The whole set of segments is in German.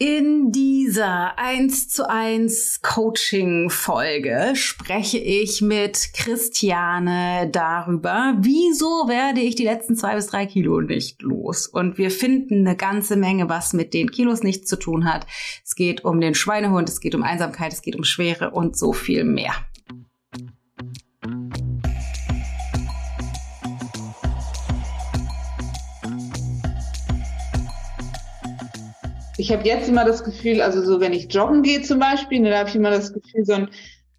In dieser 1 zu 1 Coaching Folge spreche ich mit Christiane darüber, wieso werde ich die letzten zwei bis drei Kilo nicht los? Und wir finden eine ganze Menge, was mit den Kilos nichts zu tun hat. Es geht um den Schweinehund, es geht um Einsamkeit, es geht um Schwere und so viel mehr. Ich habe jetzt immer das Gefühl, also so wenn ich joggen gehe zum Beispiel, ne, da habe ich immer das Gefühl, so ein,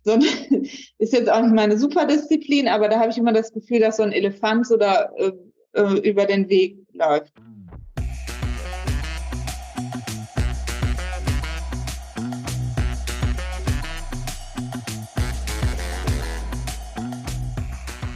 so ein ist jetzt auch nicht meine Superdisziplin, aber da habe ich immer das Gefühl, dass so ein Elefant so da äh, äh über den Weg läuft.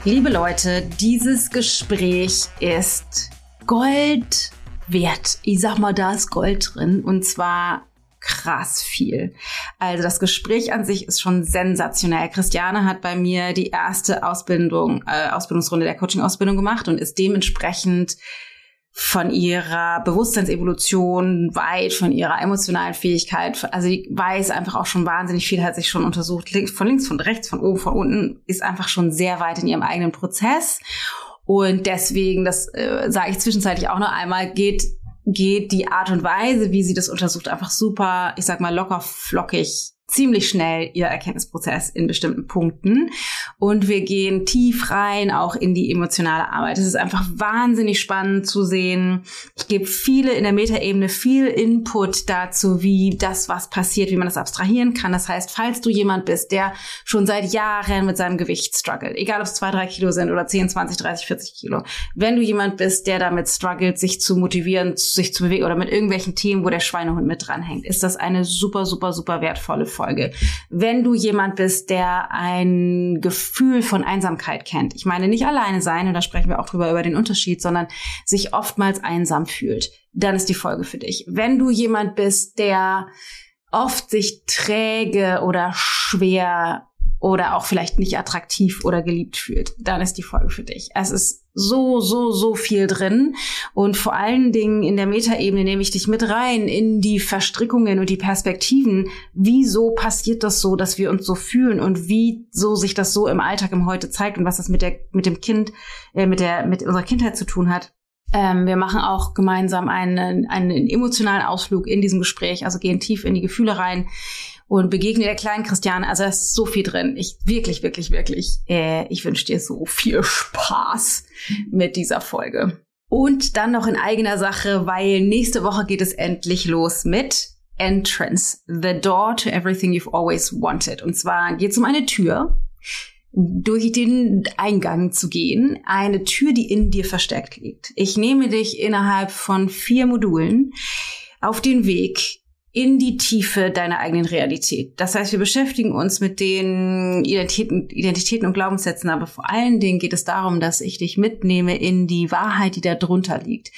Liebe Leute, dieses Gespräch ist Gold wert. Ich sag mal, da ist Gold drin und zwar krass viel. Also das Gespräch an sich ist schon sensationell. Christiane hat bei mir die erste Ausbildung, äh, Ausbildungsrunde der Coaching-Ausbildung gemacht und ist dementsprechend von ihrer Bewusstseinsevolution weit, von ihrer emotionalen Fähigkeit. Also die weiß einfach auch schon wahnsinnig viel, hat sich schon untersucht, von links, von rechts, von oben, von unten, ist einfach schon sehr weit in ihrem eigenen Prozess. Und deswegen, das äh, sage ich zwischenzeitlich auch noch einmal, geht geht die Art und Weise, wie sie das untersucht, einfach super, ich sag mal, locker flockig ziemlich schnell ihr Erkenntnisprozess in bestimmten Punkten. Und wir gehen tief rein, auch in die emotionale Arbeit. Es ist einfach wahnsinnig spannend zu sehen. Ich gebe viele in der Metaebene viel Input dazu, wie das, was passiert, wie man das abstrahieren kann. Das heißt, falls du jemand bist, der schon seit Jahren mit seinem Gewicht struggelt, egal ob es zwei, drei Kilo sind oder 10, 20, 30, 40 Kilo, wenn du jemand bist, der damit struggelt, sich zu motivieren, sich zu bewegen oder mit irgendwelchen Themen, wo der Schweinehund mit dranhängt, ist das eine super, super, super wertvolle Folge. Folge. Wenn du jemand bist, der ein Gefühl von Einsamkeit kennt, ich meine nicht alleine sein, und da sprechen wir auch drüber über den Unterschied, sondern sich oftmals einsam fühlt, dann ist die Folge für dich. Wenn du jemand bist, der oft sich träge oder schwer oder auch vielleicht nicht attraktiv oder geliebt fühlt, dann ist die Folge für dich. Es ist so, so, so viel drin. Und vor allen Dingen in der Metaebene nehme ich dich mit rein in die Verstrickungen und die Perspektiven. Wieso passiert das so, dass wir uns so fühlen und wie so sich das so im Alltag im Heute zeigt und was das mit der, mit dem Kind, äh, mit der, mit unserer Kindheit zu tun hat. Ähm, wir machen auch gemeinsam einen, einen emotionalen Ausflug in diesem Gespräch, also gehen tief in die Gefühle rein und begegne der kleinen Christiane. Also da ist so viel drin. Ich wirklich, wirklich, wirklich. Äh, ich wünsche dir so viel Spaß mit dieser Folge. Und dann noch in eigener Sache, weil nächste Woche geht es endlich los mit Entrance, the door to everything you've always wanted. Und zwar geht es um eine Tür, durch den Eingang zu gehen, eine Tür, die in dir versteckt liegt. Ich nehme dich innerhalb von vier Modulen auf den Weg in die Tiefe deiner eigenen Realität. Das heißt, wir beschäftigen uns mit den Identitäten, Identitäten und Glaubenssätzen, aber vor allen Dingen geht es darum, dass ich dich mitnehme in die Wahrheit, die da drunter liegt.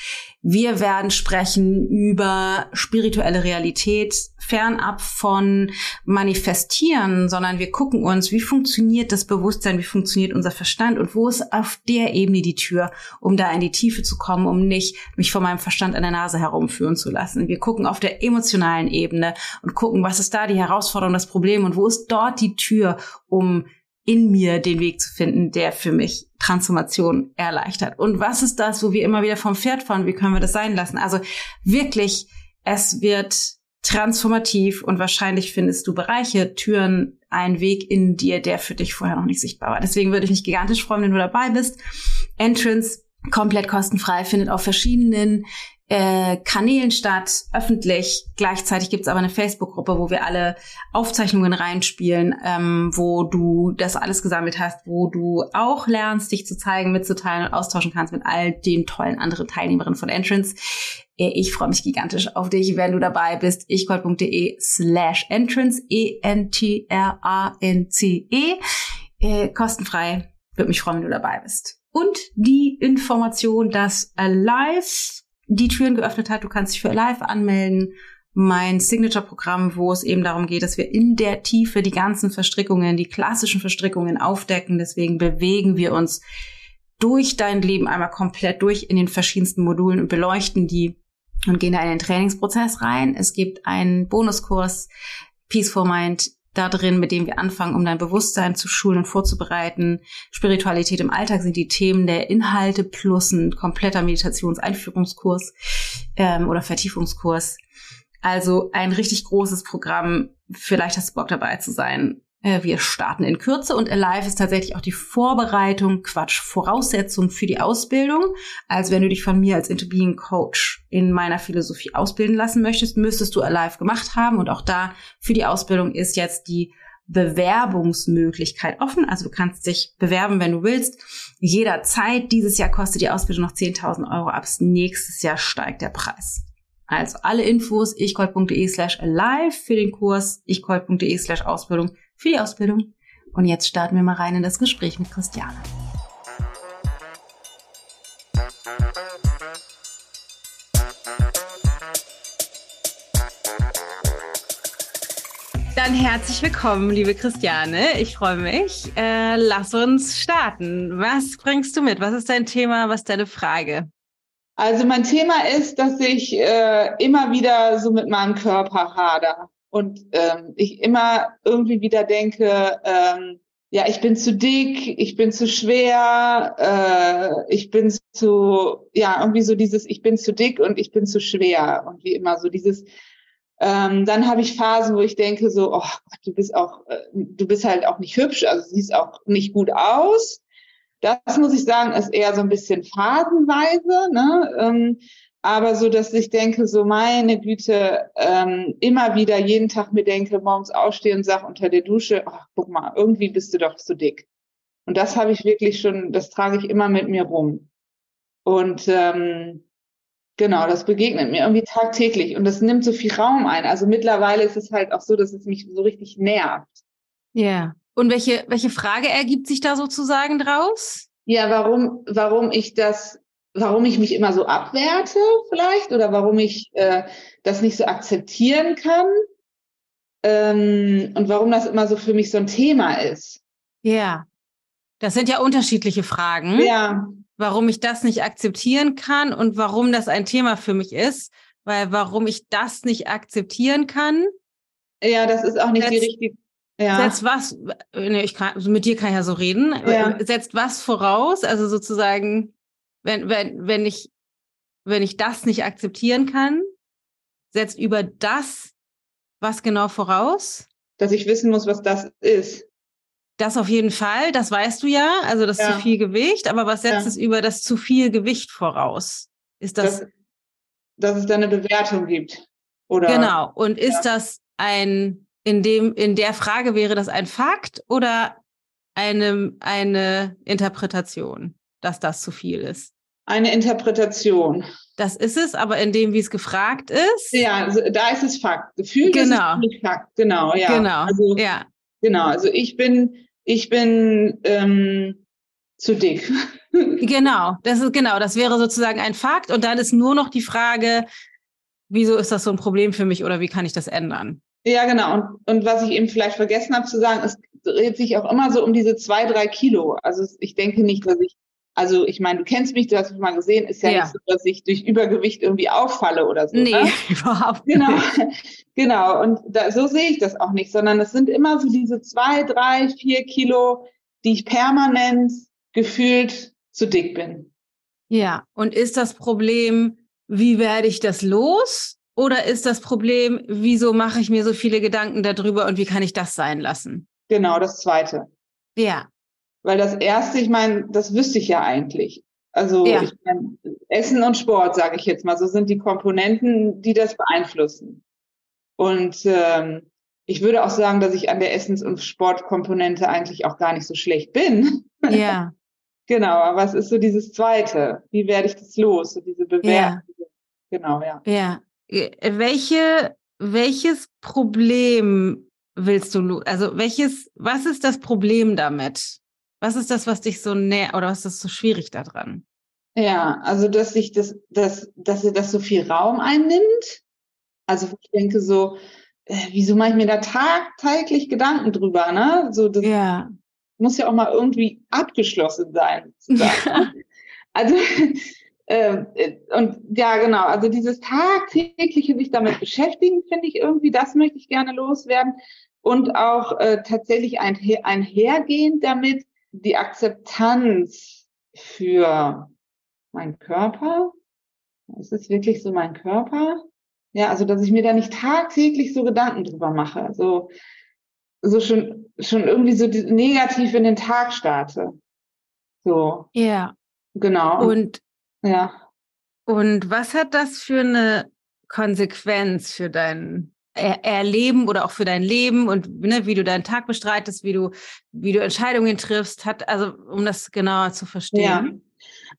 Wir werden sprechen über spirituelle Realität, fernab von manifestieren, sondern wir gucken uns, wie funktioniert das Bewusstsein, wie funktioniert unser Verstand und wo ist auf der Ebene die Tür, um da in die Tiefe zu kommen, um nicht mich von meinem Verstand an der Nase herumführen zu lassen. Wir gucken auf der emotionalen Ebene und gucken, was ist da die Herausforderung, das Problem und wo ist dort die Tür, um in mir den Weg zu finden, der für mich Transformation erleichtert. Und was ist das, wo wir immer wieder vom Pferd fahren? Wie können wir das sein lassen? Also wirklich, es wird transformativ und wahrscheinlich findest du Bereiche, Türen, einen Weg in dir, der für dich vorher noch nicht sichtbar war. Deswegen würde ich mich gigantisch freuen, wenn du dabei bist. Entrance komplett kostenfrei, findet auf verschiedenen äh, Kanälen statt, öffentlich. Gleichzeitig gibt's aber eine Facebook-Gruppe, wo wir alle Aufzeichnungen reinspielen, ähm, wo du das alles gesammelt hast, wo du auch lernst, dich zu zeigen, mitzuteilen und austauschen kannst mit all den tollen anderen Teilnehmerinnen von Entrance. Äh, ich freue mich gigantisch auf dich, wenn du dabei bist. ichgold.de slash entrance, E-N-T-R-A-N-C-E. -E. Äh, kostenfrei. Würde mich freuen, wenn du dabei bist. Und die Information, dass Alive die Türen geöffnet hat. Du kannst dich für Live anmelden. Mein Signature-Programm, wo es eben darum geht, dass wir in der Tiefe die ganzen Verstrickungen, die klassischen Verstrickungen aufdecken. Deswegen bewegen wir uns durch dein Leben einmal komplett durch in den verschiedensten Modulen und beleuchten die und gehen da in den Trainingsprozess rein. Es gibt einen Bonuskurs Peaceful Mind da drin, mit dem wir anfangen, um dein Bewusstsein zu schulen und vorzubereiten. Spiritualität im Alltag sind die Themen der Inhalte plus ein kompletter Meditationseinführungskurs ähm, oder Vertiefungskurs. Also ein richtig großes Programm. Vielleicht hast du Bock dabei zu sein. Äh, wir starten in Kürze und Alive ist tatsächlich auch die Vorbereitung, Quatsch, Voraussetzung für die Ausbildung. Also wenn du dich von mir als Interbeing Coach in meiner Philosophie ausbilden lassen möchtest, müsstest du Alive gemacht haben. Und auch da für die Ausbildung ist jetzt die Bewerbungsmöglichkeit offen. Also du kannst dich bewerben, wenn du willst. Jederzeit. Dieses Jahr kostet die Ausbildung noch 10.000 Euro. Ab nächstes Jahr steigt der Preis. Also alle Infos ichcold.de slash alive für den Kurs, ichcold.de slash Ausbildung für die Ausbildung. Und jetzt starten wir mal rein in das Gespräch mit Christiane. Dann herzlich willkommen, liebe Christiane. Ich freue mich. Äh, lass uns starten. Was bringst du mit? Was ist dein Thema? Was ist deine Frage? Also mein Thema ist, dass ich äh, immer wieder so mit meinem Körper hader und ähm, ich immer irgendwie wieder denke, ähm, ja, ich bin zu dick, ich bin zu schwer, äh, ich bin zu, ja, irgendwie so dieses, ich bin zu dick und ich bin zu schwer und wie immer so dieses, ähm, dann habe ich Phasen, wo ich denke so, oh Gott, du bist auch, äh, du bist halt auch nicht hübsch, also siehst auch nicht gut aus. Das muss ich sagen, ist eher so ein bisschen phasenweise, ne? Ähm, aber so, dass ich denke, so meine Güte, ähm, immer wieder jeden Tag mir denke, morgens aufstehen und sag unter der Dusche, ach, guck mal, irgendwie bist du doch zu dick. Und das habe ich wirklich schon, das trage ich immer mit mir rum. Und ähm, genau, das begegnet mir irgendwie tagtäglich und das nimmt so viel Raum ein. Also mittlerweile ist es halt auch so, dass es mich so richtig nervt. Ja. Yeah. Und welche, welche Frage ergibt sich da sozusagen draus? Ja, warum, warum ich das warum ich mich immer so abwerte vielleicht oder warum ich äh, das nicht so akzeptieren kann ähm, und warum das immer so für mich so ein Thema ist. Ja, das sind ja unterschiedliche Fragen. Ja. Warum ich das nicht akzeptieren kann und warum das ein Thema für mich ist, weil warum ich das nicht akzeptieren kann. Ja, das ist auch nicht die richtige. Ja. Setzt was, nee, ich kann, mit dir kann ich ja so reden, ja. setzt was voraus, also sozusagen wenn, wenn, wenn ich, wenn ich das nicht akzeptieren kann, setzt über das was genau voraus? Dass ich wissen muss, was das ist. Das auf jeden Fall, das weißt du ja, also das ja. zu viel Gewicht, aber was setzt ja. es über das zu viel Gewicht voraus? Ist das, das dass es da eine Bewertung gibt. Oder Genau. Und ist ja. das ein, in dem, in der Frage wäre das ein Fakt oder eine, eine Interpretation, dass das zu viel ist? Eine Interpretation. Das ist es, aber in dem, wie es gefragt ist. Ja, also da ist es Fakt. Gefühl genau. ist es Fakt. Genau, ja. Genau. Also, ja. Genau. Also ich bin, ich bin ähm, zu dick. genau. Das ist genau. Das wäre sozusagen ein Fakt. Und dann ist nur noch die Frage, wieso ist das so ein Problem für mich oder wie kann ich das ändern? Ja, genau. Und, und was ich eben vielleicht vergessen habe zu sagen, es dreht sich auch immer so um diese zwei, drei Kilo. Also ich denke nicht, dass ich also ich meine, du kennst mich, du hast mich mal gesehen, ist ja, ja. nicht so, dass ich durch Übergewicht irgendwie auffalle oder so. Nee, ne? überhaupt nicht. Genau, genau. Und da, so sehe ich das auch nicht, sondern es sind immer so diese zwei, drei, vier Kilo, die ich permanent gefühlt zu dick bin. Ja, und ist das Problem, wie werde ich das los? Oder ist das Problem, wieso mache ich mir so viele Gedanken darüber und wie kann ich das sein lassen? Genau, das zweite. Ja, weil das erste, ich meine, das wüsste ich ja eigentlich. Also ja. ich mein, Essen und Sport, sage ich jetzt mal, so sind die Komponenten, die das beeinflussen. Und ähm, ich würde auch sagen, dass ich an der Essens- und Sportkomponente eigentlich auch gar nicht so schlecht bin. Ja. genau, aber was ist so dieses Zweite? Wie werde ich das los? So diese Bewertung. Ja. Genau, ja. Ja. Äh, welche, welches Problem willst du, also welches, was ist das Problem damit? Was ist das, was dich so näher oder was ist so schwierig daran? Ja, also dass sich das, dass, dass er das so viel Raum einnimmt. Also ich denke so, äh, wieso mache ich mir da tagtäglich Gedanken drüber, ne? So das ja. muss ja auch mal irgendwie abgeschlossen sein. also äh, und ja, genau, also dieses tagtägliche sich damit beschäftigen, finde ich irgendwie, das möchte ich gerne loswerden. Und auch äh, tatsächlich ein, einhergehend damit die Akzeptanz für meinen Körper. Ist es wirklich so mein Körper? Ja, also dass ich mir da nicht tagtäglich so Gedanken drüber mache. So, so schon, schon irgendwie so negativ in den Tag starte. So. Ja. Genau. Und ja. Und was hat das für eine Konsequenz für dein er Erleben oder auch für dein Leben und ne, wie du deinen Tag bestreitest, wie du, wie du Entscheidungen triffst, hat, also um das genauer zu verstehen. Ja.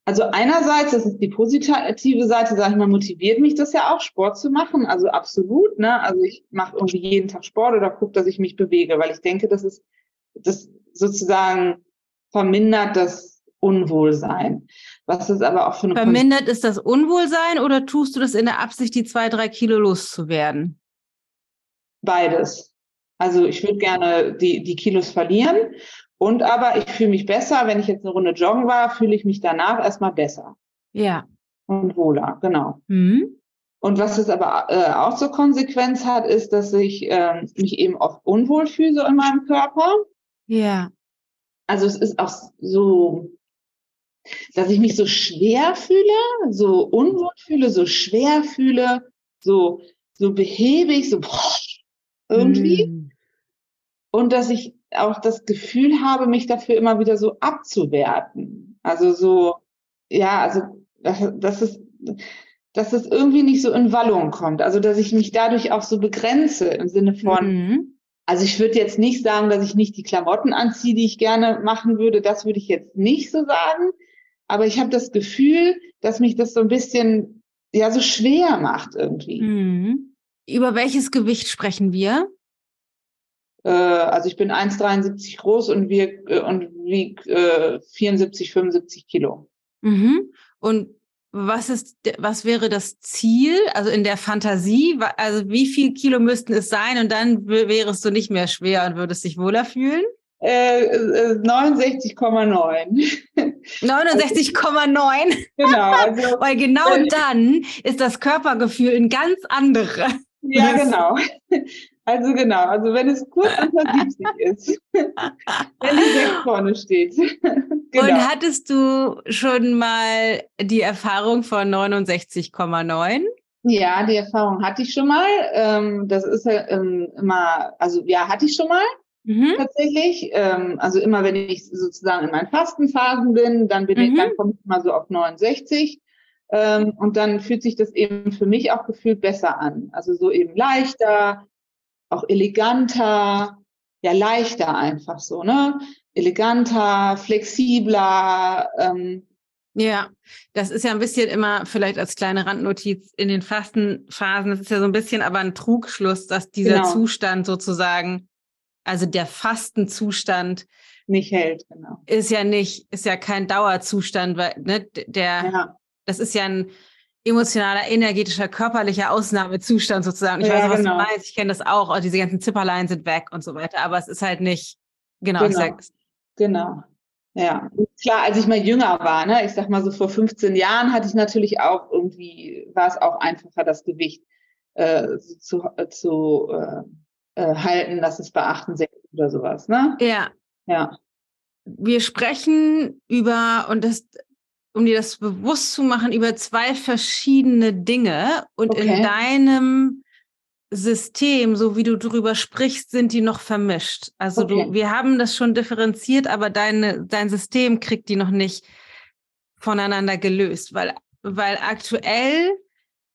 Also einerseits, das ist die positive Seite, sage ich mal, motiviert mich das ja auch, Sport zu machen. Also absolut, ne? Also ich mache irgendwie jeden Tag Sport oder gucke, dass ich mich bewege, weil ich denke, das ist das sozusagen vermindert das Unwohlsein. Was ist aber auch für eine Vermindert ist das Unwohlsein oder tust du das in der Absicht, die zwei, drei Kilo loszuwerden? Beides. Also ich würde gerne die, die Kilos verlieren und aber ich fühle mich besser, wenn ich jetzt eine Runde joggen war, fühle ich mich danach erstmal besser. Ja. Und wohler, genau. Mhm. Und was es aber äh, auch zur Konsequenz hat, ist, dass ich äh, mich eben oft unwohl fühle so in meinem Körper. Ja. Also es ist auch so, dass ich mich so schwer fühle, so unwohl fühle, so schwer fühle, so, so behäbig, so boah, irgendwie. Mm. Und dass ich auch das Gefühl habe, mich dafür immer wieder so abzuwerten. Also so, ja, also das, das ist, dass es irgendwie nicht so in Wallung kommt. Also dass ich mich dadurch auch so begrenze im Sinne von, mhm. also ich würde jetzt nicht sagen, dass ich nicht die Klamotten anziehe, die ich gerne machen würde. Das würde ich jetzt nicht so sagen. Aber ich habe das Gefühl, dass mich das so ein bisschen ja so schwer macht irgendwie. Mhm. Über welches Gewicht sprechen wir? Äh, also ich bin 1,73 groß und wiege äh, und wieg, äh, 74, 75 Kilo. Mhm. Und was ist, was wäre das Ziel? Also in der Fantasie, also wie viel Kilo müssten es sein und dann wärst du nicht mehr schwer und würdest dich wohler fühlen? Äh, 69,9. Äh, 69,9? Genau. Also, Weil genau dann ist das Körpergefühl ein ganz anderes. Ja, genau. Also genau, also wenn es kurz unter 70 ist, wenn die 6 vorne steht. genau. Und hattest du schon mal die Erfahrung von 69,9? Ja, die Erfahrung hatte ich schon mal. Ähm, das ist ja ähm, immer, also ja, hatte ich schon mal. Mhm. Tatsächlich. Ähm, also immer wenn ich sozusagen in meinen Fastenphasen bin, dann bin mhm. ich, dann komme ich mal so auf 69. Ähm, und dann fühlt sich das eben für mich auch gefühlt besser an. Also so eben leichter, auch eleganter, ja leichter einfach so, ne? Eleganter, flexibler. Ähm, ja, das ist ja ein bisschen immer vielleicht als kleine Randnotiz in den Fastenphasen. Das ist ja so ein bisschen aber ein Trugschluss, dass dieser genau. Zustand sozusagen, also der Fastenzustand nicht hält, genau. Ist ja nicht, ist ja kein Dauerzustand, weil ne, der, ja. Das ist ja ein emotionaler, energetischer, körperlicher Ausnahmezustand sozusagen. Ich ja, weiß, was genau. du meinst. Ich kenne das auch. auch. Diese ganzen Zipperlein sind weg und so weiter. Aber es ist halt nicht, genau, genau. Sag, genau. Ja, klar, als ich mal jünger war, ne, ich sag mal so vor 15 Jahren hatte ich natürlich auch irgendwie, war es auch einfacher, das Gewicht äh, zu, äh, zu äh, äh, halten, dass es bei 68 oder sowas, ne? Ja. Ja. Wir sprechen über, und das um dir das bewusst zu machen, über zwei verschiedene Dinge. Und okay. in deinem System, so wie du drüber sprichst, sind die noch vermischt. Also okay. du, wir haben das schon differenziert, aber deine, dein System kriegt die noch nicht voneinander gelöst, weil, weil aktuell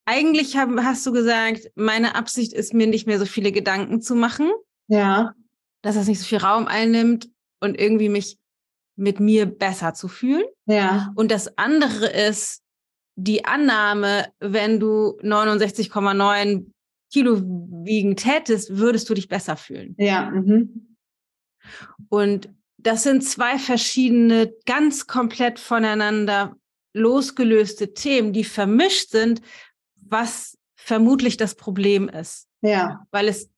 eigentlich hab, hast du gesagt, meine Absicht ist mir nicht mehr so viele Gedanken zu machen. Ja. Dass das nicht so viel Raum einnimmt und irgendwie mich mit mir besser zu fühlen. Ja. Und das andere ist die Annahme, wenn du 69,9 Kilo wiegen tätest, würdest du dich besser fühlen. Ja. Mhm. Und das sind zwei verschiedene, ganz komplett voneinander losgelöste Themen, die vermischt sind, was vermutlich das Problem ist. Ja. Weil es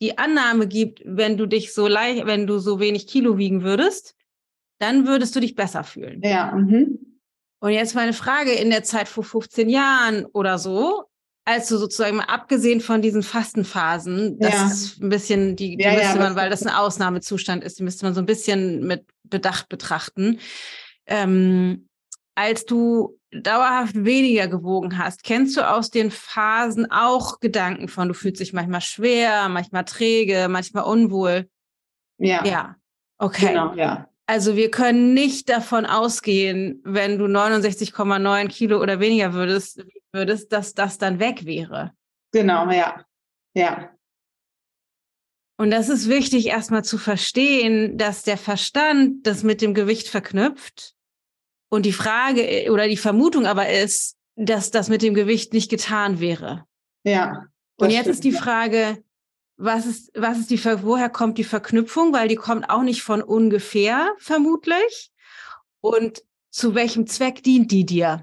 die Annahme gibt, wenn du dich so leicht, wenn du so wenig Kilo wiegen würdest, dann würdest du dich besser fühlen. Ja. Mhm. Und jetzt meine Frage, in der Zeit vor 15 Jahren oder so, als du sozusagen mal abgesehen von diesen Fastenphasen, das ja. ist ein bisschen, die, die ja, müsste ja, man, weil das ein Ausnahmezustand ist, die müsste man so ein bisschen mit Bedacht betrachten. Ähm, als du dauerhaft weniger gewogen hast, kennst du aus den Phasen auch Gedanken von, du fühlst dich manchmal schwer, manchmal träge, manchmal unwohl? Ja. Ja. Okay. Genau, ja. Also wir können nicht davon ausgehen, wenn du 69,9 Kilo oder weniger würdest, würdest, dass das dann weg wäre. Genau, ja. Ja. Und das ist wichtig, erstmal zu verstehen, dass der Verstand das mit dem Gewicht verknüpft. Und die Frage oder die Vermutung aber ist, dass das mit dem Gewicht nicht getan wäre. Ja. Und jetzt stimmt, ist die Frage, was ist, was ist die, woher kommt die Verknüpfung? Weil die kommt auch nicht von ungefähr, vermutlich. Und zu welchem Zweck dient die dir?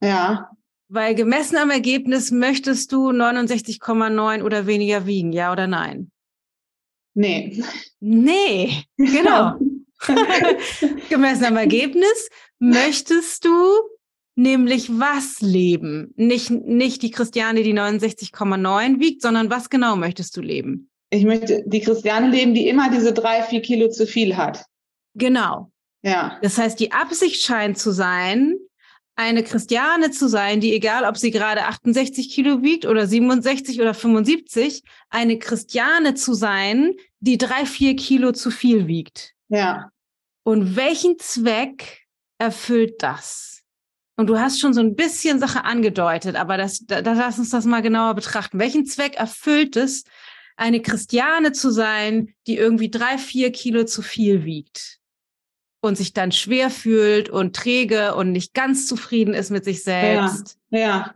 Ja. Weil gemessen am Ergebnis möchtest du 69,9 oder weniger wiegen, ja oder nein? Nee. Nee, genau. gemessen am Ergebnis möchtest du nämlich was leben? Nicht, nicht die Christiane, die 69,9 wiegt, sondern was genau möchtest du leben? Ich möchte die Christiane leben, die immer diese drei, vier Kilo zu viel hat. Genau. Ja. Das heißt, die Absicht scheint zu sein, eine Christiane zu sein, die egal, ob sie gerade 68 Kilo wiegt oder 67 oder 75, eine Christiane zu sein, die drei, vier Kilo zu viel wiegt. Ja. Und welchen Zweck erfüllt das? Und du hast schon so ein bisschen Sache angedeutet, aber das, da, da lass uns das mal genauer betrachten. Welchen Zweck erfüllt es, eine Christiane zu sein, die irgendwie drei, vier Kilo zu viel wiegt und sich dann schwer fühlt und träge und nicht ganz zufrieden ist mit sich selbst? Ja, ja.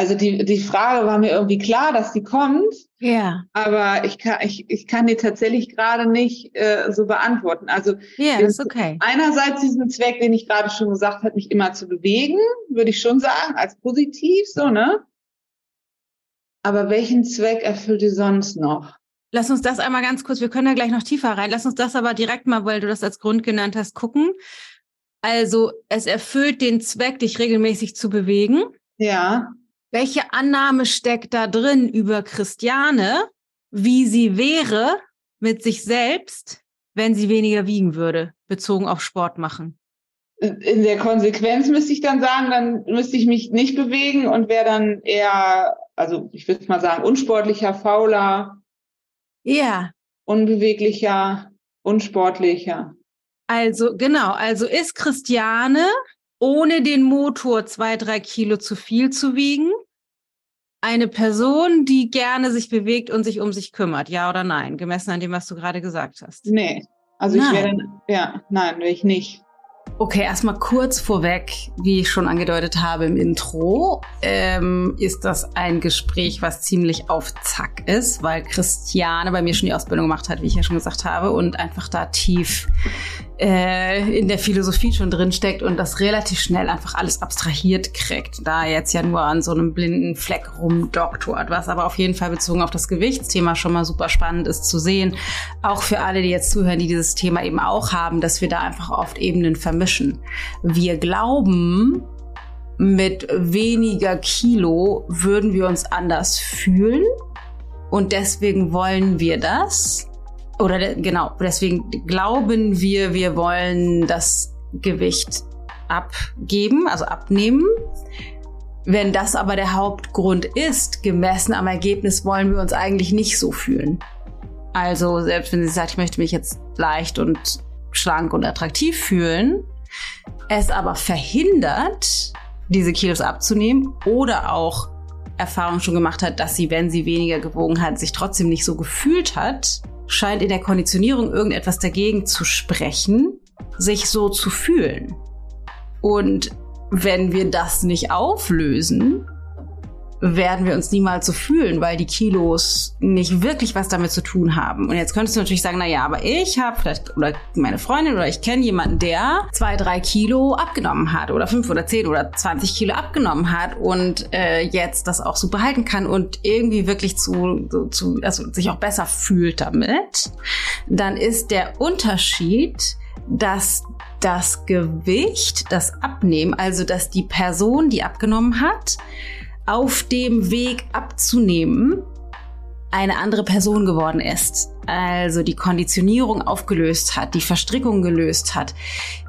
Also die, die Frage war mir irgendwie klar, dass die kommt. Ja. Aber ich kann, ich, ich kann die tatsächlich gerade nicht äh, so beantworten. Also ja, das ist okay. Einerseits diesen Zweck, den ich gerade schon gesagt habe, mich immer zu bewegen, würde ich schon sagen, als positiv, so, ne? Aber welchen Zweck erfüllt die sonst noch? Lass uns das einmal ganz kurz, wir können da gleich noch tiefer rein. Lass uns das aber direkt mal, weil du das als Grund genannt hast, gucken. Also es erfüllt den Zweck, dich regelmäßig zu bewegen. Ja. Welche Annahme steckt da drin über Christiane, wie sie wäre mit sich selbst, wenn sie weniger wiegen würde, bezogen auf Sport machen? In der Konsequenz müsste ich dann sagen, dann müsste ich mich nicht bewegen und wäre dann eher, also ich würde mal sagen, unsportlicher, fauler. Ja. Unbeweglicher, unsportlicher. Also, genau, also ist Christiane ohne den Motor zwei, drei Kilo zu viel zu wiegen? Eine Person, die gerne sich bewegt und sich um sich kümmert, ja oder nein, gemessen an dem, was du gerade gesagt hast? Nee, also nein. ich wäre, ja, nein, wäre ich nicht. Okay, erstmal kurz vorweg, wie ich schon angedeutet habe im Intro, ähm, ist das ein Gespräch, was ziemlich auf Zack ist, weil Christiane bei mir schon die Ausbildung gemacht hat, wie ich ja schon gesagt habe, und einfach da tief äh, in der Philosophie schon drin steckt und das relativ schnell einfach alles abstrahiert kriegt, da jetzt ja nur an so einem blinden Fleck rumdoktort, was aber auf jeden Fall bezogen auf das Gewichtsthema schon mal super spannend ist zu sehen. Auch für alle, die jetzt zuhören, die dieses Thema eben auch haben, dass wir da einfach oft Ebenen vermischen. Wir glauben, mit weniger Kilo würden wir uns anders fühlen und deswegen wollen wir das oder genau, deswegen glauben wir, wir wollen das Gewicht abgeben, also abnehmen. Wenn das aber der Hauptgrund ist, gemessen am Ergebnis wollen wir uns eigentlich nicht so fühlen. Also selbst wenn sie sagt, ich möchte mich jetzt leicht und schlank und attraktiv fühlen, es aber verhindert, diese Kilos abzunehmen oder auch Erfahrung schon gemacht hat, dass sie, wenn sie weniger gewogen hat, sich trotzdem nicht so gefühlt hat, scheint in der Konditionierung irgendetwas dagegen zu sprechen, sich so zu fühlen. Und wenn wir das nicht auflösen, werden wir uns niemals so fühlen, weil die Kilos nicht wirklich was damit zu tun haben. Und jetzt könntest du natürlich sagen, na ja, aber ich habe vielleicht oder meine Freundin oder ich kenne jemanden, der zwei, drei Kilo abgenommen hat oder fünf oder zehn oder zwanzig Kilo abgenommen hat und äh, jetzt das auch so behalten kann und irgendwie wirklich zu, zu also sich auch besser fühlt damit. Dann ist der Unterschied, dass das Gewicht, das Abnehmen, also dass die Person, die abgenommen hat, auf dem Weg abzunehmen, eine andere Person geworden ist. Also die Konditionierung aufgelöst hat, die Verstrickung gelöst hat,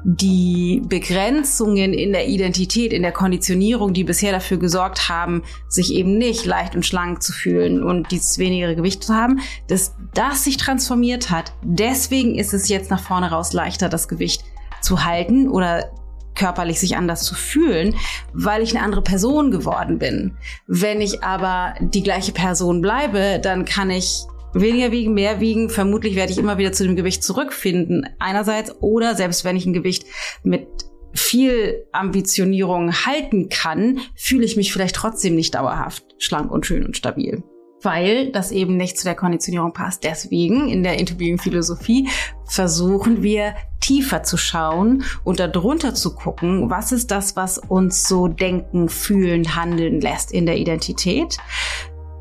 die Begrenzungen in der Identität, in der Konditionierung, die bisher dafür gesorgt haben, sich eben nicht leicht und schlank zu fühlen und dieses wenigere Gewicht zu haben, dass das sich transformiert hat. Deswegen ist es jetzt nach vorne raus leichter, das Gewicht zu halten oder körperlich sich anders zu fühlen, weil ich eine andere Person geworden bin. Wenn ich aber die gleiche Person bleibe, dann kann ich weniger wiegen, mehr wiegen. Vermutlich werde ich immer wieder zu dem Gewicht zurückfinden. Einerseits oder selbst wenn ich ein Gewicht mit viel Ambitionierung halten kann, fühle ich mich vielleicht trotzdem nicht dauerhaft schlank und schön und stabil weil das eben nicht zu der Konditionierung passt. Deswegen in der Interviewing-Philosophie versuchen wir tiefer zu schauen und darunter zu gucken, was ist das, was uns so denken, fühlen, handeln lässt in der Identität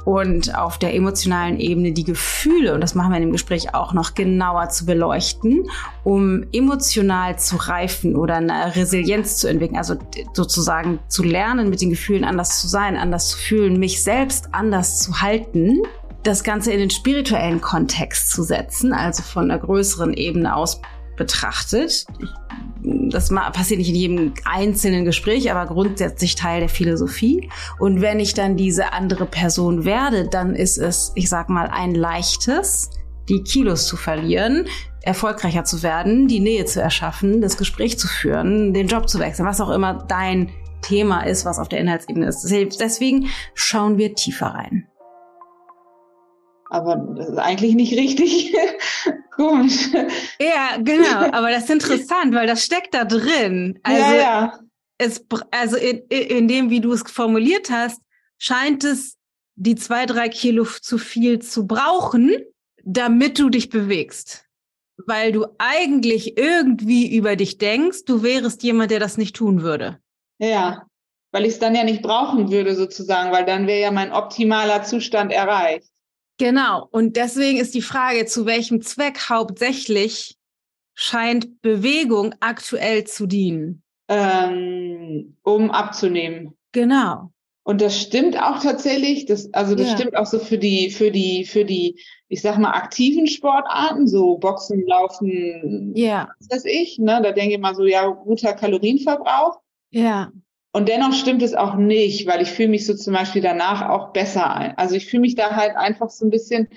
und auf der emotionalen Ebene die Gefühle, und das machen wir in dem Gespräch auch noch genauer zu beleuchten, um emotional zu reifen oder eine Resilienz zu entwickeln, also sozusagen zu lernen, mit den Gefühlen anders zu sein, anders zu fühlen, mich selbst anders zu halten, das Ganze in den spirituellen Kontext zu setzen, also von einer größeren Ebene aus betrachtet. Das passiert nicht in jedem einzelnen Gespräch, aber grundsätzlich Teil der Philosophie. Und wenn ich dann diese andere Person werde, dann ist es, ich sag mal, ein leichtes, die Kilos zu verlieren, erfolgreicher zu werden, die Nähe zu erschaffen, das Gespräch zu führen, den Job zu wechseln, was auch immer dein Thema ist, was auf der Inhaltsebene ist. Deswegen schauen wir tiefer rein. Aber das ist eigentlich nicht richtig. Komisch. Ja, genau. Aber das ist interessant, weil das steckt da drin. Also, ja, ja. Es, also in, in dem, wie du es formuliert hast, scheint es die zwei, drei Kilo zu viel zu brauchen, damit du dich bewegst. Weil du eigentlich irgendwie über dich denkst, du wärest jemand, der das nicht tun würde. Ja, weil ich es dann ja nicht brauchen würde sozusagen, weil dann wäre ja mein optimaler Zustand erreicht. Genau. Und deswegen ist die Frage, zu welchem Zweck hauptsächlich scheint Bewegung aktuell zu dienen? Ähm, um abzunehmen. Genau. Und das stimmt auch tatsächlich. Das, also das ja. stimmt auch so für die, für die, für die, ich sag mal, aktiven Sportarten, so Boxen, Laufen, ja. was weiß ich, ne? Da denke ich mal so, ja, guter Kalorienverbrauch. Ja. Und dennoch stimmt es auch nicht, weil ich fühle mich so zum Beispiel danach auch besser ein. Also ich fühle mich da halt einfach so ein bisschen.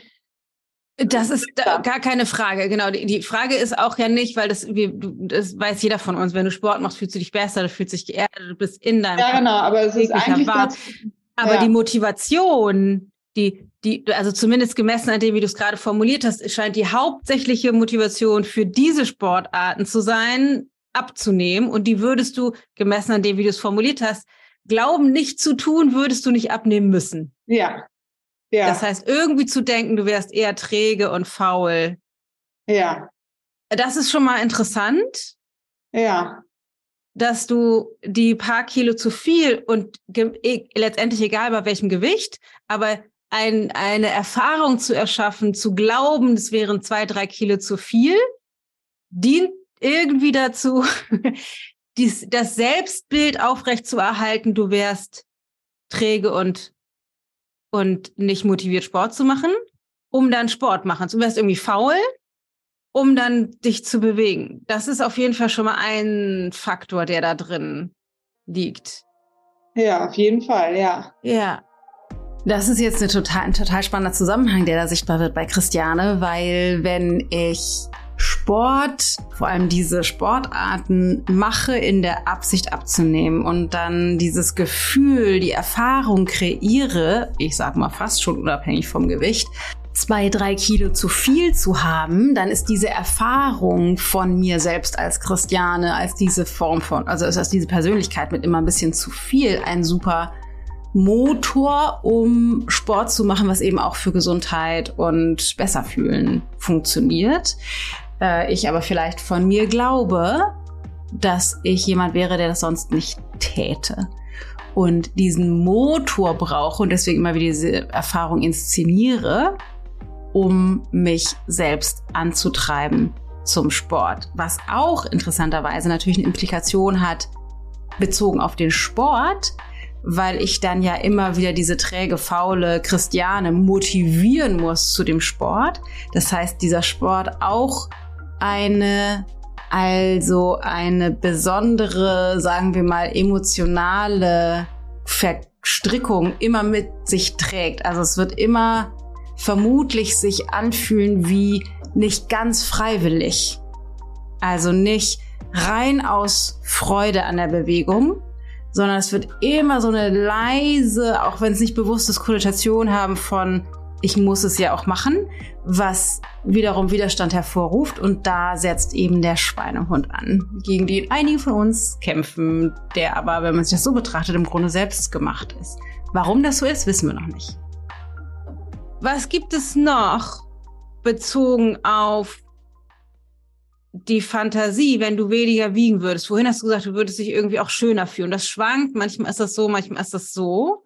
Das ist da, gar keine Frage, genau. Die, die, Frage ist auch ja nicht, weil das, wir, das weiß jeder von uns, wenn du Sport machst, fühlst du dich besser, du fühlst dich geerdet, du bist in deinem Ja, genau, aber es ist eigentlich das, Aber ja. die Motivation, die, die, also zumindest gemessen an dem, wie du es gerade formuliert hast, scheint die hauptsächliche Motivation für diese Sportarten zu sein, abzunehmen und die würdest du, gemessen an dem, wie du es formuliert hast, glauben nicht zu tun, würdest du nicht abnehmen müssen. Ja. ja. Das heißt, irgendwie zu denken, du wärst eher träge und faul. Ja. Das ist schon mal interessant. Ja. Dass du die paar Kilo zu viel und e letztendlich egal bei welchem Gewicht, aber ein, eine Erfahrung zu erschaffen, zu glauben, es wären zwei, drei Kilo zu viel, dient irgendwie dazu, dies, das Selbstbild aufrecht zu erhalten, du wärst träge und, und nicht motiviert, Sport zu machen, um dann Sport machen. Du wärst irgendwie faul, um dann dich zu bewegen. Das ist auf jeden Fall schon mal ein Faktor, der da drin liegt. Ja, auf jeden Fall, ja. Ja. Das ist jetzt eine total, ein total spannender Zusammenhang, der da sichtbar wird bei Christiane, weil wenn ich Sport, vor allem diese Sportarten mache in der Absicht abzunehmen und dann dieses Gefühl, die Erfahrung kreiere, ich sag mal fast schon unabhängig vom Gewicht, zwei, drei Kilo zu viel zu haben, dann ist diese Erfahrung von mir selbst als Christiane, als diese Form von, also als diese Persönlichkeit mit immer ein bisschen zu viel, ein super Motor, um Sport zu machen, was eben auch für Gesundheit und besser fühlen funktioniert äh, ich aber vielleicht von mir glaube, dass ich jemand wäre, der das sonst nicht täte. Und diesen Motor brauche und deswegen immer wieder diese Erfahrung inszeniere, um mich selbst anzutreiben, zum Sport, was auch interessanterweise natürlich eine Implikation hat bezogen auf den Sport, weil ich dann ja immer wieder diese träge, faule Christiane motivieren muss zu dem Sport. Das heißt, dieser Sport auch eine, also eine besondere, sagen wir mal, emotionale Verstrickung immer mit sich trägt. Also es wird immer vermutlich sich anfühlen wie nicht ganz freiwillig. Also nicht rein aus Freude an der Bewegung, sondern es wird immer so eine leise, auch wenn es nicht bewusst ist, Konnotation haben von ich muss es ja auch machen, was wiederum Widerstand hervorruft und da setzt eben der Schweinehund an, gegen den einige von uns kämpfen, der aber, wenn man sich das so betrachtet, im Grunde selbst gemacht ist. Warum das so ist, wissen wir noch nicht. Was gibt es noch bezogen auf die Fantasie, wenn du weniger wiegen würdest? Wohin hast du gesagt, du würdest dich irgendwie auch schöner fühlen? Das schwankt, manchmal ist das so, manchmal ist das so.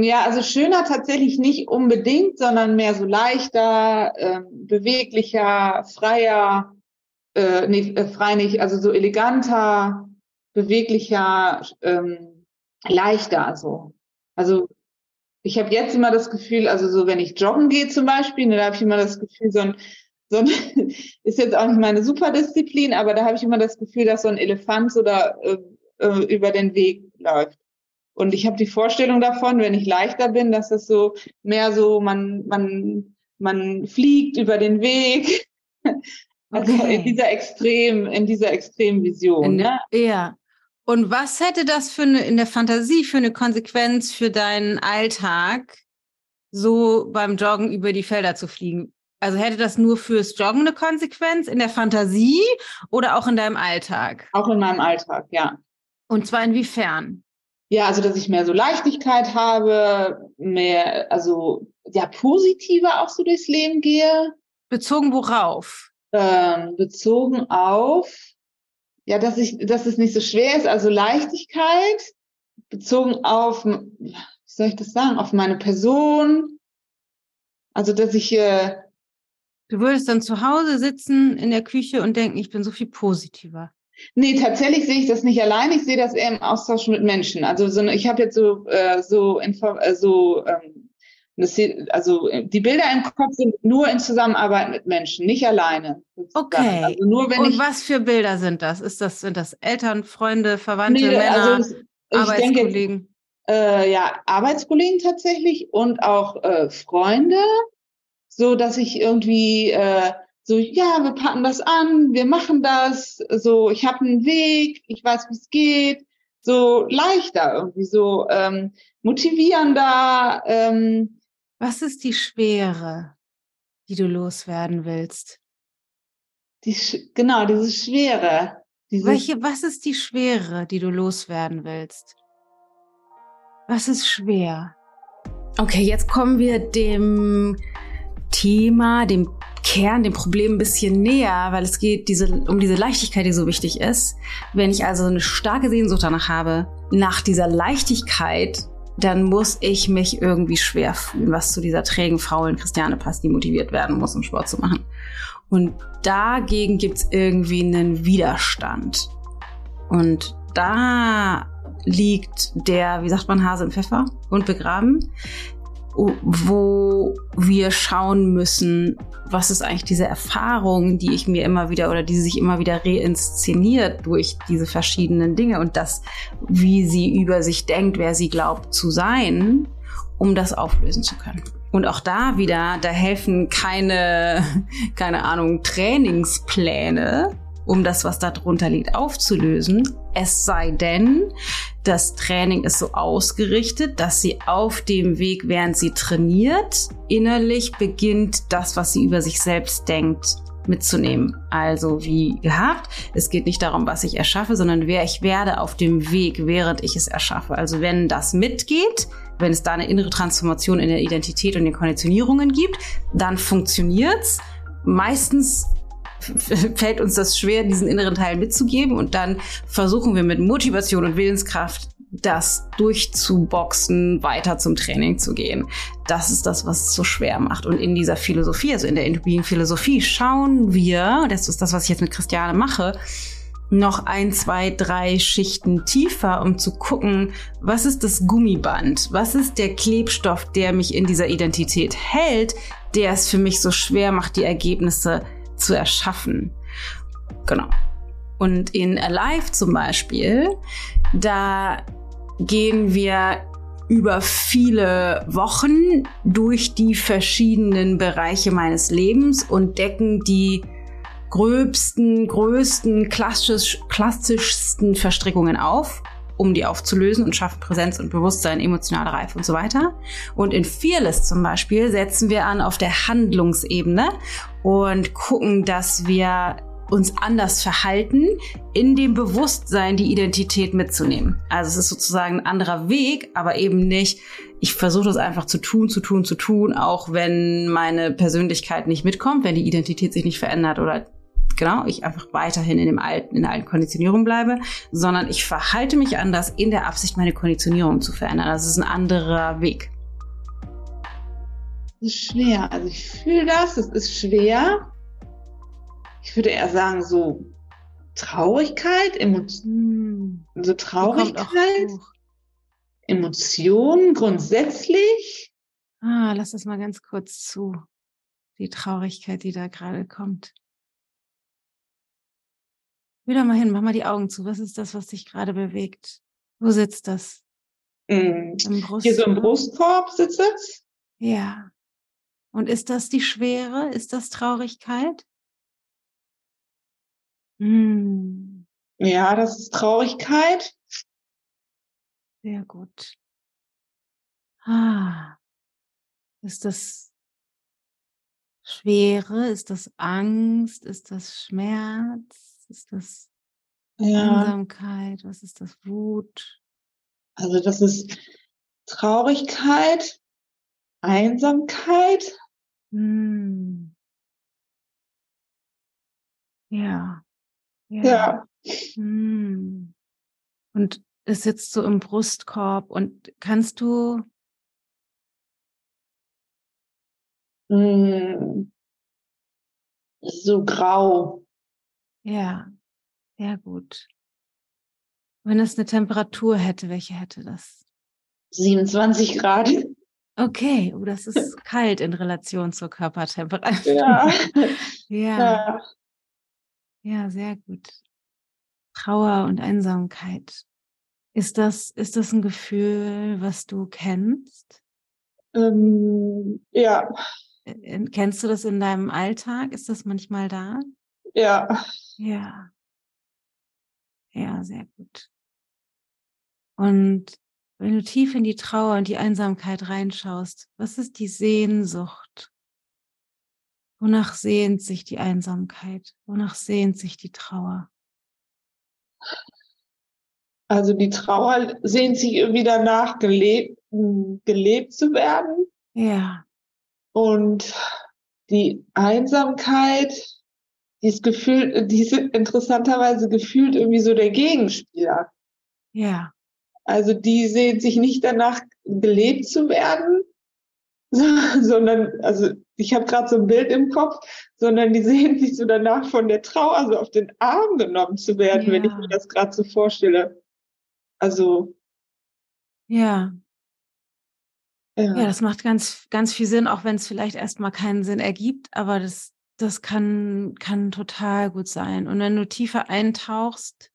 Ja, also schöner tatsächlich nicht unbedingt, sondern mehr so leichter, äh, beweglicher, freier, äh, nee, äh, frei nicht, also so eleganter, beweglicher, ähm, leichter so. Also ich habe jetzt immer das Gefühl, also so wenn ich joggen gehe zum Beispiel, ne, da habe ich immer das Gefühl, so ein so ein, ist jetzt auch nicht meine Superdisziplin, aber da habe ich immer das Gefühl, dass so ein Elefant so da äh, äh, über den Weg läuft. Und ich habe die Vorstellung davon, wenn ich leichter bin, dass das so mehr so, man, man, man fliegt über den Weg. Also okay. in dieser extrem, in dieser extremen Vision. In, ne? Ja. Und was hätte das für eine, in der Fantasie für eine Konsequenz für deinen Alltag, so beim Joggen über die Felder zu fliegen? Also hätte das nur fürs Joggen eine Konsequenz in der Fantasie oder auch in deinem Alltag? Auch in meinem Alltag, ja. Und zwar inwiefern? Ja, also dass ich mehr so Leichtigkeit habe, mehr, also ja, positiver auch so durchs Leben gehe. Bezogen worauf? Ähm, bezogen auf, ja, dass ich, dass es nicht so schwer ist, also Leichtigkeit, bezogen auf, wie soll ich das sagen, auf meine Person. Also dass ich äh, Du würdest dann zu Hause sitzen in der Küche und denken, ich bin so viel positiver. Nee, tatsächlich sehe ich das nicht allein. Ich sehe das eher im Austausch mit Menschen. Also so, ich habe jetzt so äh, so, äh, so ähm, also die Bilder im Kopf sind nur in Zusammenarbeit mit Menschen, nicht alleine. Okay. Also nur wenn Und ich, was für Bilder sind das? Ist das sind das Eltern, Freunde, Verwandte, nee, Männer, also Arbeitskollegen? Denke, äh, ja, Arbeitskollegen tatsächlich und auch äh, Freunde so dass ich irgendwie äh, so, ja, wir packen das an, wir machen das, so, ich habe einen Weg, ich weiß, wie es geht, so leichter, irgendwie so ähm, motivierender. Ähm, Was ist die Schwere, die du loswerden willst? Die, genau, diese Schwere. Diese Welche, was ist die Schwere, die du loswerden willst? Was ist schwer? Okay, jetzt kommen wir dem Thema, dem Kern, dem Problem ein bisschen näher, weil es geht diese, um diese Leichtigkeit, die so wichtig ist. Wenn ich also eine starke Sehnsucht danach habe, nach dieser Leichtigkeit, dann muss ich mich irgendwie schwer fühlen, was zu dieser trägen, faulen Christiane passt, die motiviert werden muss, um Sport zu machen. Und dagegen gibt's irgendwie einen Widerstand. Und da liegt der, wie sagt man, Hase im Pfeffer und begraben wo wir schauen müssen, was ist eigentlich diese Erfahrung, die ich mir immer wieder oder die sich immer wieder reinszeniert durch diese verschiedenen Dinge und das, wie sie über sich denkt, wer sie glaubt zu sein, um das auflösen zu können. Und auch da wieder, da helfen keine, keine Ahnung, Trainingspläne, um das, was da drunter liegt, aufzulösen. Es sei denn, das Training ist so ausgerichtet, dass sie auf dem Weg, während sie trainiert, innerlich beginnt, das, was sie über sich selbst denkt, mitzunehmen. Also wie gehabt, es geht nicht darum, was ich erschaffe, sondern wer ich werde auf dem Weg, während ich es erschaffe. Also wenn das mitgeht, wenn es da eine innere Transformation in der Identität und den Konditionierungen gibt, dann funktioniert's. Meistens fällt uns das schwer, diesen inneren Teil mitzugeben und dann versuchen wir mit Motivation und Willenskraft das durchzuboxen, weiter zum Training zu gehen. Das ist das, was es so schwer macht. Und in dieser Philosophie, also in der intuitiven Philosophie, schauen wir, das ist das, was ich jetzt mit Christiane mache, noch ein, zwei, drei Schichten tiefer, um zu gucken, was ist das Gummiband? Was ist der Klebstoff, der mich in dieser Identität hält, der es für mich so schwer macht, die Ergebnisse zu erschaffen? Genau. Und in Alive zum Beispiel, da gehen wir über viele Wochen durch die verschiedenen Bereiche meines Lebens und decken die gröbsten, größten, klassisch, klassischsten Verstrickungen auf, um die aufzulösen und schaffen Präsenz und Bewusstsein, emotionale Reife und so weiter. Und in Fearless zum Beispiel setzen wir an auf der Handlungsebene und gucken, dass wir uns anders verhalten, in dem Bewusstsein die Identität mitzunehmen. Also es ist sozusagen ein anderer Weg, aber eben nicht, ich versuche das einfach zu tun, zu tun, zu tun, auch wenn meine Persönlichkeit nicht mitkommt, wenn die Identität sich nicht verändert oder genau, ich einfach weiterhin in dem alten, in der alten Konditionierung bleibe, sondern ich verhalte mich anders in der Absicht, meine Konditionierung zu verändern. Das ist ein anderer Weg. Das ist schwer. Also ich fühle das, es ist schwer ich würde eher sagen, so Traurigkeit, Emotionen, hm. so Traurigkeit, Emotionen grundsätzlich. Ah, lass das mal ganz kurz zu. Die Traurigkeit, die da gerade kommt. Wieder mal hin, mach mal die Augen zu. Was ist das, was dich gerade bewegt? Wo sitzt das? Mm. Hier so im Brustkorb sitzt es? Ja. Und ist das die Schwere? Ist das Traurigkeit? Hm. Ja, das ist Traurigkeit. Sehr gut. Ah. Ist das Schwere? Ist das Angst? Ist das Schmerz? Ist das ja. Einsamkeit? Was ist das Wut? Also das ist Traurigkeit, Einsamkeit. Hm. Ja. Ja. Hm. Und es sitzt so im Brustkorb und kannst du hm. so grau. Ja, sehr gut. Wenn es eine Temperatur hätte, welche hätte das? 27 Grad. Okay, oh, das ist kalt in Relation zur Körpertemperatur. Ja. ja. ja. Ja, sehr gut. Trauer und Einsamkeit. Ist das, ist das ein Gefühl, was du kennst? Ähm, ja. Äh, kennst du das in deinem Alltag? Ist das manchmal da? Ja. Ja. Ja, sehr gut. Und wenn du tief in die Trauer und die Einsamkeit reinschaust, was ist die Sehnsucht Wonach sehnt sich die Einsamkeit? Wonach sehnt sich die Trauer? Also die Trauer sehnt sich irgendwie danach, gelebt, gelebt zu werden. Ja. Und die Einsamkeit, die ist gefühlt, die ist interessanterweise gefühlt irgendwie so der Gegenspieler. Ja. Also die sehnt sich nicht danach, gelebt zu werden, sondern, also ich habe gerade so ein Bild im Kopf, sondern die sehen sich so danach von der Trauer so auf den Arm genommen zu werden, ja. wenn ich mir das gerade so vorstelle. Also. Ja. ja. Ja, das macht ganz, ganz viel Sinn, auch wenn es vielleicht erstmal keinen Sinn ergibt, aber das, das kann, kann total gut sein. Und wenn du tiefer eintauchst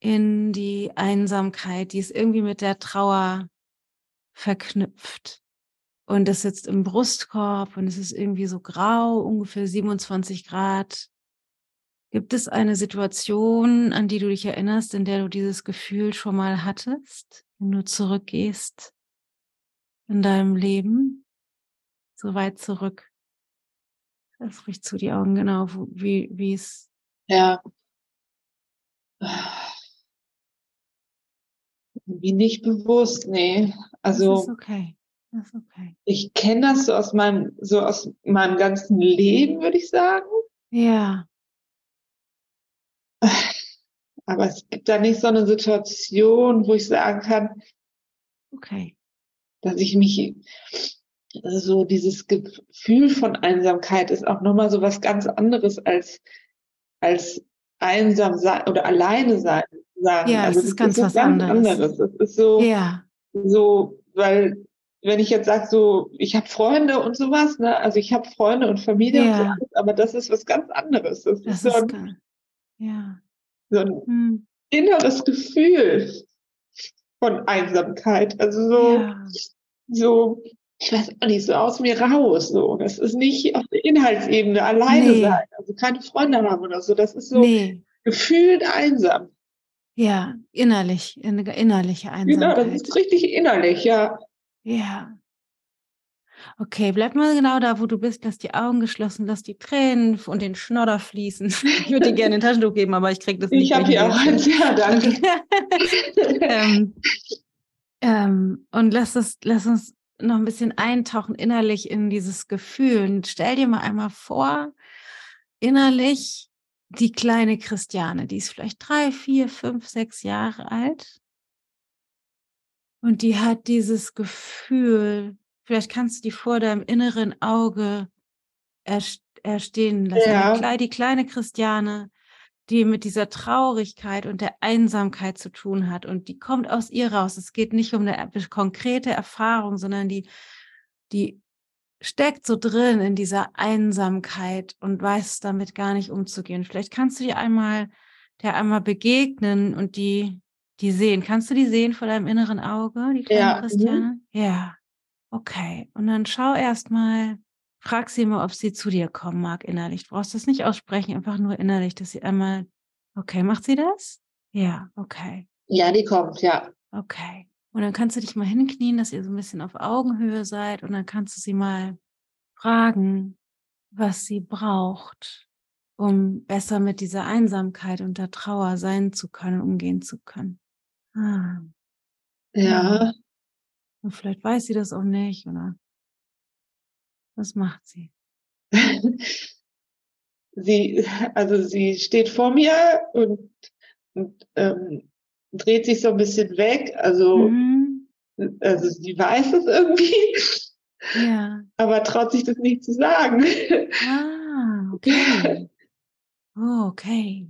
in die Einsamkeit, die ist irgendwie mit der Trauer verknüpft und es sitzt im Brustkorb und es ist irgendwie so grau, ungefähr 27 Grad. Gibt es eine Situation, an die du dich erinnerst, in der du dieses Gefühl schon mal hattest, wenn du zurückgehst in deinem Leben? So weit zurück. Das riecht zu die Augen, genau, wie, wie es. Ja. Wie nicht bewusst, nee. Also. Das ist okay. Das ist okay. Ich kenne das so aus meinem, so aus meinem ganzen Leben, würde ich sagen. Ja. aber es gibt da nicht so eine Situation, wo ich sagen kann, Okay. dass ich mich so dieses Gefühl von Einsamkeit ist auch nochmal so was ganz anderes als, als einsam sein oder alleine sein. Sagen. Ja, also das ist ganz was anderes. anderes. Das ist so, Ja. so, weil wenn ich jetzt sage, so, ich habe Freunde und sowas, ne, also ich habe Freunde und Familie und Ja. sowas, aber das ist was ganz anderes. Das, Das ist so ist ein, geil. Ja. so ein Hm. inneres Gefühl von Einsamkeit. Also so, Ja. so, ich weiß auch nicht, so aus mir raus. So, das ist nicht auf der Inhaltsebene alleine Nee. sein, also keine Freunde haben oder so. Das ist so Nee. gefühlt einsam. Ja, innerlich, eine innerliche Genau, das Einsamkeit. ist richtig innerlich, ja. Ja. Okay, bleib mal genau da, wo du bist. Lass die Augen geschlossen, lass die Tränen und den Schnodder fließen. Ich würde dir gerne ein Taschentuch geben, aber ich krieg das nicht. Ich habe hier auch eins, ja, danke. ähm, ähm, und lass, es, lass uns noch ein bisschen eintauchen innerlich in dieses Gefühl. Und stell dir mal einmal vor, innerlich die kleine Christiane, die ist vielleicht drei, vier, fünf, sechs Jahre alt. Und die hat dieses Gefühl, vielleicht kannst du die vor deinem inneren Auge erst- erstehen lassen. Ja. Die, klei- die kleine Christiane, die mit dieser Traurigkeit und der Einsamkeit zu tun hat. Und die kommt aus ihr raus. Es geht nicht um eine er- konkrete Erfahrung, sondern die, die steckt so drin in dieser Einsamkeit und weiß damit gar nicht umzugehen. Vielleicht kannst du dir einmal, der einmal begegnen und die, die sehen. Kannst du die sehen vor deinem inneren Auge, die kleine Ja, mhm. Christiane? Ja. Okay. Und dann schau erst mal, frag sie mal, ob sie zu dir kommen mag innerlich. Du brauchst das nicht aussprechen, einfach nur innerlich, dass sie einmal, okay, macht sie das? Ja, okay. Ja, die kommt, ja. Okay. Und dann kannst du dich mal hinknien, dass ihr so ein bisschen auf Augenhöhe seid und dann kannst du sie mal fragen, was sie braucht, um besser mit dieser Einsamkeit und der Trauer sein zu können, umgehen zu können. Ah. Ja. Und vielleicht weiß sie das auch nicht oder was macht sie? sie, also sie steht vor mir und, und ähm, dreht sich so ein bisschen weg. Also, Mhm. also sie weiß es irgendwie, Ja. aber traut sich das nicht zu sagen. Ah, okay. Oh, okay.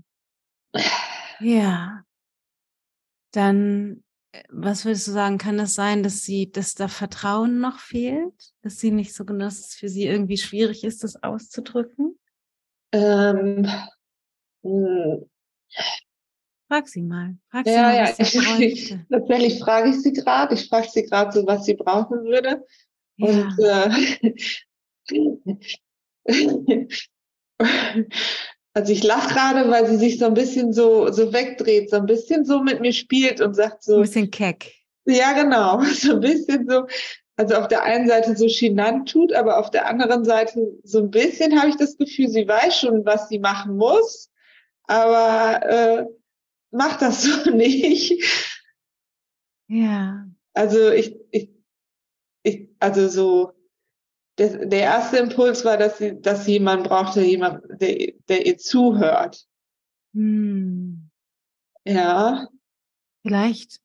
Ja. Dann, äh, was würdest du sagen, kann es sein, dass sie, dass da Vertrauen noch fehlt? Dass sie nicht so, dass es für sie irgendwie schwierig ist, das auszudrücken? ähm, mh, Frag sie mal. Frag sie ja, mal, ja, was sie bräuchte. tatsächlich frage ich sie gerade. Ich frage sie gerade so, was sie brauchen würde. Ja. Und äh, also ich lache gerade, weil sie sich so ein bisschen so, so wegdreht, so ein bisschen so mit mir spielt und sagt Ein so, bisschen keck. ja genau, so ein bisschen so, also auf der einen Seite so chinant tut, aber auf der anderen Seite so ein bisschen habe ich das Gefühl, sie weiß schon, was sie machen muss, aber äh, macht das so nicht. Ja. Also ich, ich, ich also so, der, der erste Impuls war, dass sie, dass sie jemanden brauchte, jemand, der, der ihr zuhört. Hm. Ja, Vielleicht,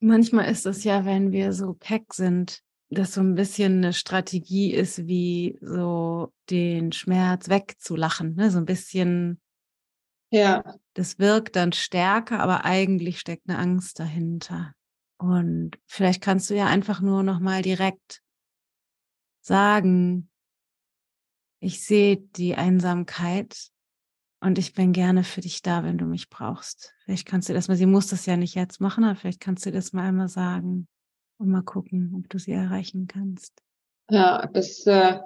manchmal ist es ja, wenn wir so keck sind, dass so ein bisschen eine Strategie ist, wie so den Schmerz wegzulachen. Ne? So ein bisschen, ja, das wirkt dann stärker, aber eigentlich steckt eine Angst dahinter. Und vielleicht kannst du ja einfach nur noch mal direkt sagen, ich sehe die Einsamkeit und ich bin gerne für dich da, wenn du mich brauchst. Vielleicht kannst du das mal, sie muss das ja nicht jetzt machen, aber vielleicht kannst du das mal einmal sagen und mal gucken, ob du sie erreichen kannst. ja, das, äh,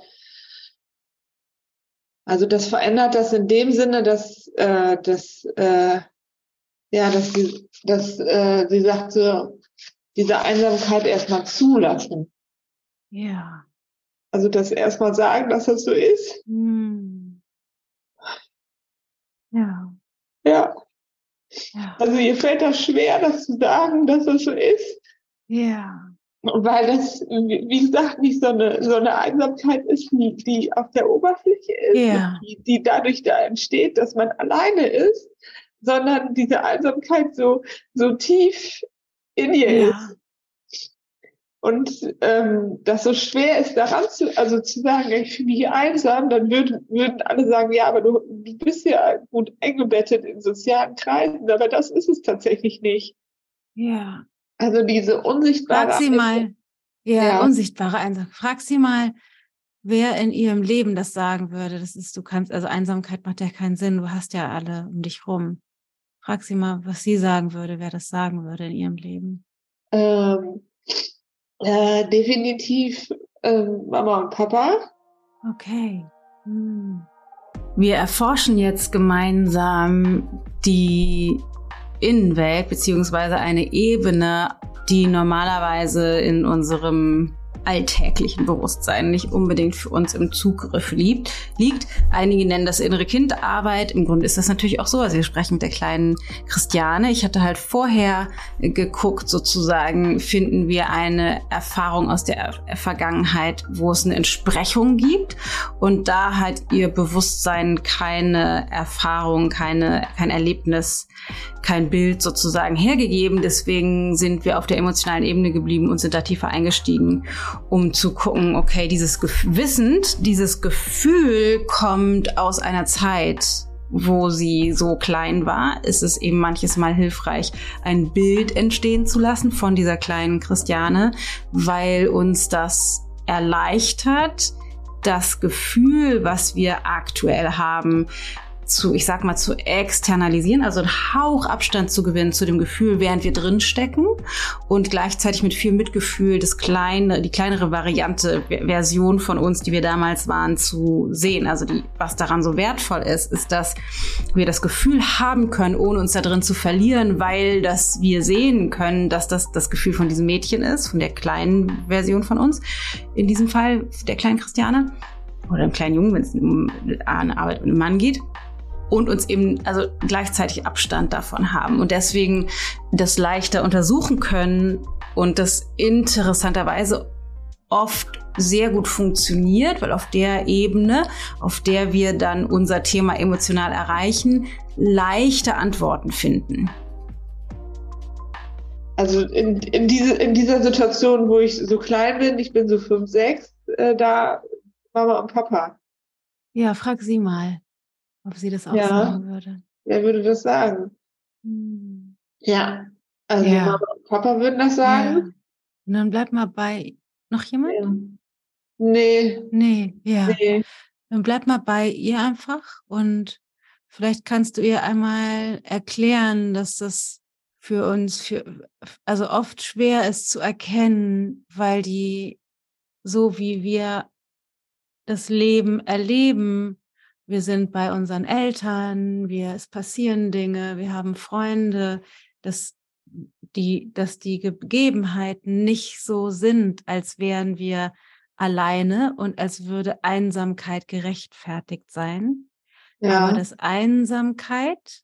also das verändert das in dem Sinne, dass, äh, dass, äh, ja, dass sie, dass äh, sie sagt so, diese Einsamkeit erstmal zulassen. Ja. Also das erstmal sagen, dass das so ist. Hm. Ja. Ja, Ja. also ihr fällt das schwer, das zu sagen, dass das so ist. Ja. Weil das, wie gesagt, nicht so eine, so eine Einsamkeit ist, die, die auf der Oberfläche ist, Ja. die, die dadurch da entsteht, dass man alleine ist, sondern diese Einsamkeit so, so tief in ihr Ja. ist. Und ähm, das so schwer ist, daran zu, also zu sagen, ich fühle mich einsam, dann würden, würden alle sagen, ja, aber du, du bist ja gut eingebettet in sozialen Kreisen, aber das ist es tatsächlich nicht. Ja. Also diese unsichtbare Frag sie mal, ja, Ja. unsichtbare Einsamkeit. Frag sie mal, wer in ihrem Leben das sagen würde. Das ist, du kannst, also Einsamkeit macht ja keinen Sinn. Du hast ja alle um dich rum. Frag sie mal, was sie sagen würde, wer das sagen würde in ihrem Leben. Ähm, äh, definitiv ähm, Mama und Papa. Okay. Hm. Wir erforschen jetzt gemeinsam die Innenwelt beziehungsweise eine Ebene, die normalerweise in unserem alltäglichen Bewusstsein nicht unbedingt für uns im Zugriff liegt. liegt. Einige nennen das innere Kindarbeit. Im Grunde ist das natürlich auch so. Also wir sprechen mit der kleinen Christiane. Ich hatte halt vorher geguckt, sozusagen, finden wir eine Erfahrung aus der Vergangenheit, wo es eine Entsprechung gibt. Und da hat ihr Bewusstsein keine Erfahrung, keine, kein Erlebnis, kein Bild sozusagen hergegeben. Deswegen sind wir auf der emotionalen Ebene geblieben und sind da tiefer eingestiegen, um zu gucken, okay, dieses Gef wissend, dieses Gefühl kommt aus einer Zeit, wo sie so klein war, ist es eben manches Mal hilfreich, ein Bild entstehen zu lassen von dieser kleinen Christiane, weil uns das erleichtert, das Gefühl, was wir aktuell haben, zu, ich sag mal, zu externalisieren, also einen Hauch Abstand zu gewinnen zu dem Gefühl, während wir drin stecken und gleichzeitig mit viel Mitgefühl das kleine, die kleinere Variante, Version von uns, die wir damals waren, zu sehen. Also die, was daran so wertvoll ist, ist, dass wir das Gefühl haben können, ohne uns da drin zu verlieren, weil das wir sehen können, dass das das Gefühl von diesem Mädchen ist, von der kleinen Version von uns. In diesem Fall der kleinen Christiane oder dem kleinen Jungen, wenn es um eine Arbeit mit einem Mann geht und uns eben also gleichzeitig Abstand davon haben und deswegen das leichter untersuchen können und das interessanterweise oft sehr gut funktioniert, weil auf der Ebene, auf der wir dann unser Thema emotional erreichen, leichte Antworten finden. Also in, in, diese, in dieser Situation, wo ich so klein bin, ich bin so fünf, sechs, äh, da Mama und Papa. Ja, frag sie mal, ob sie das auch Ja. sagen würde. Wer würde das sagen? Hm. Ja. Also Ja. Mama und Papa würden das Ja. sagen. Und dann bleib mal bei noch jemand? Ja. Nee, Nee, ja. nee. Dann bleib mal bei ihr einfach und vielleicht kannst du ihr einmal erklären, dass das für uns, für, also oft schwer ist zu erkennen, weil die, so wie wir das Leben erleben, wir sind bei unseren Eltern, wir, es passieren Dinge, wir haben Freunde, dass die, dass die Gegebenheiten nicht so sind, als wären wir alleine und als würde Einsamkeit gerechtfertigt sein. Ja, Aber dass Einsamkeit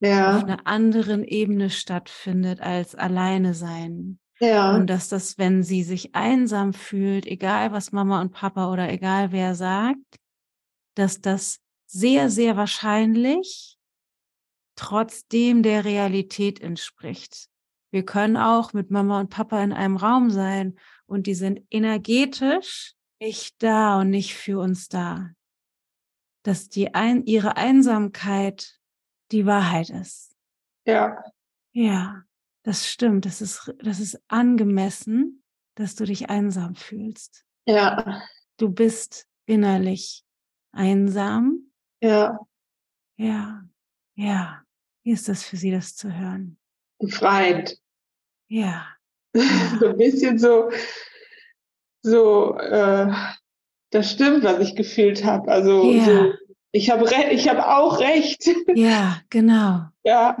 auf ja, einer anderen Ebene stattfindet als alleine sein. ja, Und dass das, wenn sie sich einsam fühlt, egal was Mama und Papa oder egal wer sagt, dass das sehr, sehr wahrscheinlich trotzdem der Realität entspricht. Wir können auch mit Mama und Papa in einem Raum sein und die sind energetisch nicht da und nicht für uns da. Dass die ein, ihre Einsamkeit die Wahrheit ist. ja, Ja, das stimmt. Das ist, das ist angemessen, dass du dich einsam fühlst. ja, Du bist innerlich einsam. ja. Ja, ja. Wie ist das für sie, das zu hören? Befreiend. Ja, so ein bisschen so, so, äh, das stimmt, was ich gefühlt habe. Also Ja. so, ich habe ich habe auch recht. ja, genau. ja,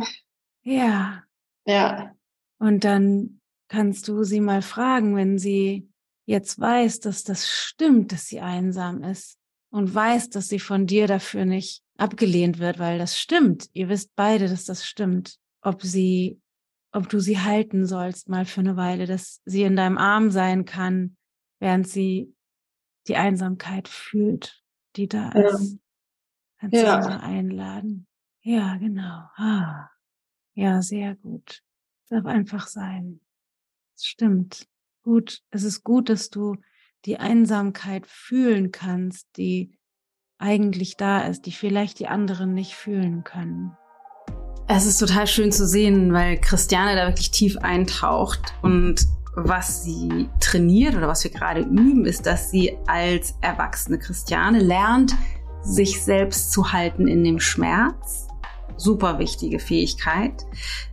Ja. ja, Und dann kannst du sie mal fragen, wenn sie jetzt weiß, dass das stimmt, dass sie einsam ist und weiß, dass sie von dir dafür nicht abgelehnt wird, weil das stimmt. Ihr wisst beide, dass das stimmt. Ob sie, ob du sie halten sollst mal für eine Weile, dass sie in deinem Arm sein kann, während sie die Einsamkeit fühlt, die da Ja. ist. Kannst du Ja. sie mal einladen. Ja, genau. Ah. Ja, sehr gut. Darf einfach sein. Es stimmt. Gut. Es ist gut, dass du die Einsamkeit fühlen kannst, die eigentlich da ist, die vielleicht die anderen nicht fühlen können. Es ist total schön zu sehen, weil Christiane da wirklich tief eintaucht und was sie trainiert oder was wir gerade üben, ist, dass sie als erwachsene Christiane lernt, sich selbst zu halten in dem Schmerz. Super wichtige Fähigkeit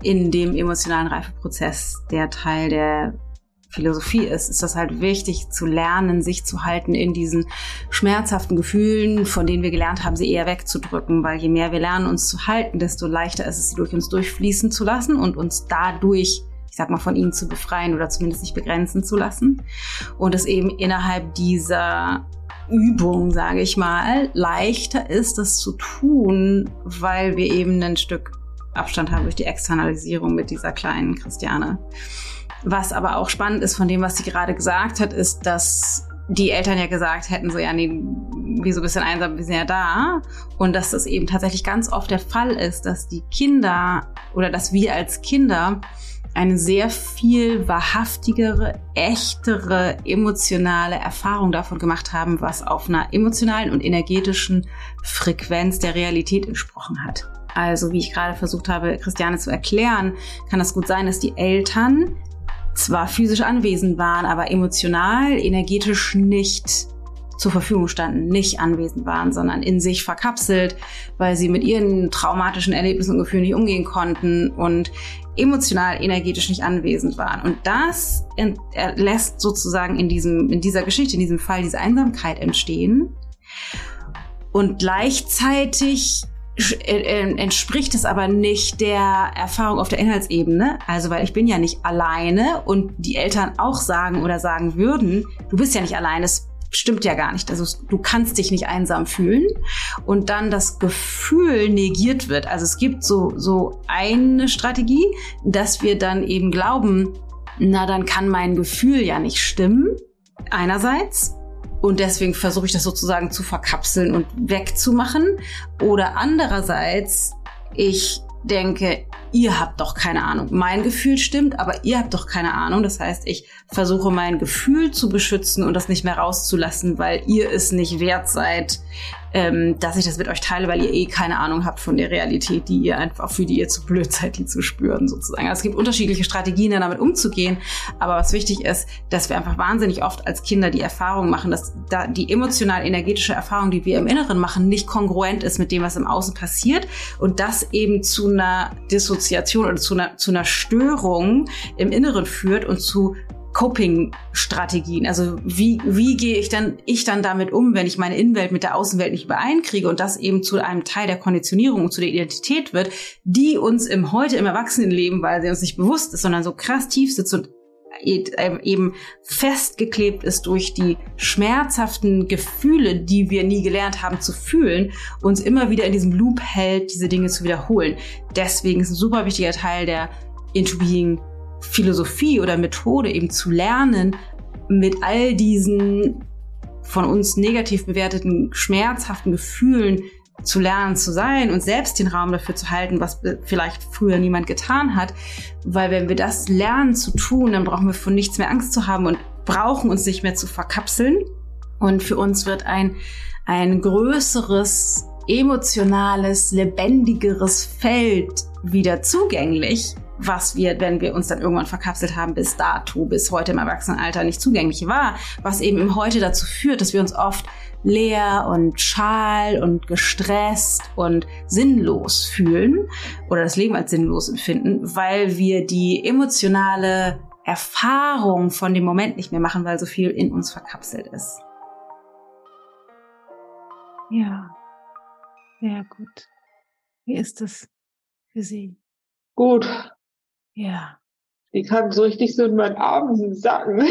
in dem emotionalen Reifeprozess, der Teil der Philosophie ist, ist das halt wichtig zu lernen, sich zu halten in diesen schmerzhaften Gefühlen, von denen wir gelernt haben, sie eher wegzudrücken, weil je mehr wir lernen, uns zu halten, desto leichter ist es, sie durch uns durchfließen zu lassen und uns dadurch ich sag mal, von ihnen zu befreien oder zumindest nicht begrenzen zu lassen. Und es eben innerhalb dieser Übung, sage ich mal, leichter ist, das zu tun, weil wir eben ein Stück Abstand haben durch die Externalisierung mit dieser kleinen Christiane. Was aber auch spannend ist von dem, was sie gerade gesagt hat, ist, dass die Eltern ja gesagt hätten, so ja, nee, wie so ein bisschen einsam, wir sind ja da. Und dass das eben tatsächlich ganz oft der Fall ist, dass die Kinder oder dass wir als Kinder eine sehr viel wahrhaftigere, echtere, emotionale Erfahrung davon gemacht haben, was auf einer emotionalen und energetischen Frequenz der Realität entsprochen hat. Also wie ich gerade versucht habe, Christiane zu erklären, kann es gut sein, dass die Eltern zwar physisch anwesend waren, aber emotional, energetisch nicht zur Verfügung standen, nicht anwesend waren, sondern in sich verkapselt, weil sie mit ihren traumatischen Erlebnissen und Gefühlen nicht umgehen konnten und emotional, energetisch nicht anwesend waren. Und das lässt sozusagen in diesem, in dieser Geschichte, in diesem Fall diese Einsamkeit entstehen. Und gleichzeitig entspricht es aber nicht der Erfahrung auf der Inhaltsebene. Also, weil ich bin ja nicht alleine und die Eltern auch sagen oder sagen würden, du bist ja nicht alleine, es stimmt ja gar nicht. Also du kannst dich nicht einsam fühlen und dann das Gefühl negiert wird. Also es gibt so, so eine Strategie, dass wir dann eben glauben, na dann kann mein Gefühl ja nicht stimmen. Einerseits. Und deswegen versuche ich das sozusagen zu verkapseln und wegzumachen. Oder andererseits, ich denke, ihr habt doch keine Ahnung. Mein Gefühl stimmt, aber ihr habt doch keine Ahnung. Das heißt, ich versuche mein Gefühl zu beschützen und das nicht mehr rauszulassen, weil ihr es nicht wert seid, ähm, dass ich das mit euch teile, weil ihr eh keine Ahnung habt von der Realität, die ihr einfach, für die ihr zu blöd seid, die zu spüren sozusagen. Also es gibt unterschiedliche Strategien, damit umzugehen. Aber was wichtig ist, dass wir einfach wahnsinnig oft als Kinder die Erfahrung machen, dass da die emotional-energetische Erfahrung, die wir im Inneren machen, nicht kongruent ist mit dem, was im Außen passiert und das eben zu einer Dissoziation oder zu einer, zu einer Störung im Inneren führt und zu Coping-Strategien. Also wie, wie gehe ich dann, ich dann damit um, wenn ich meine Innenwelt mit der Außenwelt nicht übereinkriege und das eben zu einem Teil der Konditionierung und zu der Identität wird, die uns im heute im Erwachsenenleben, weil sie uns nicht bewusst ist, sondern so krass tief sitzt und eben festgeklebt ist durch die schmerzhaften Gefühle, die wir nie gelernt haben zu fühlen, uns immer wieder in diesem Loop hält, diese Dinge zu wiederholen. Deswegen ist ein super wichtiger Teil der Into Being Philosophie oder Methode eben zu lernen, mit all diesen von uns negativ bewerteten, schmerzhaften Gefühlen zu lernen zu sein und selbst den Raum dafür zu halten, was vielleicht früher niemand getan hat. Weil wenn wir das lernen zu tun, dann brauchen wir von nichts mehr Angst zu haben und brauchen uns nicht mehr zu verkapseln. Und für uns wird ein, ein größeres, emotionales, lebendigeres Feld wieder zugänglich, was wir, wenn wir uns dann irgendwann verkapselt haben, bis dato, bis heute im Erwachsenenalter nicht zugänglich war, was eben im Heute dazu führt, dass wir uns oft leer und schal und gestresst und sinnlos fühlen oder das Leben als sinnlos empfinden, weil wir die emotionale Erfahrung von dem Moment nicht mehr machen, weil so viel in uns verkapselt ist. Ja, sehr gut. Wie ist es für Sie? Gut. Ja. Ich kann so richtig so in meinen Armen sacken.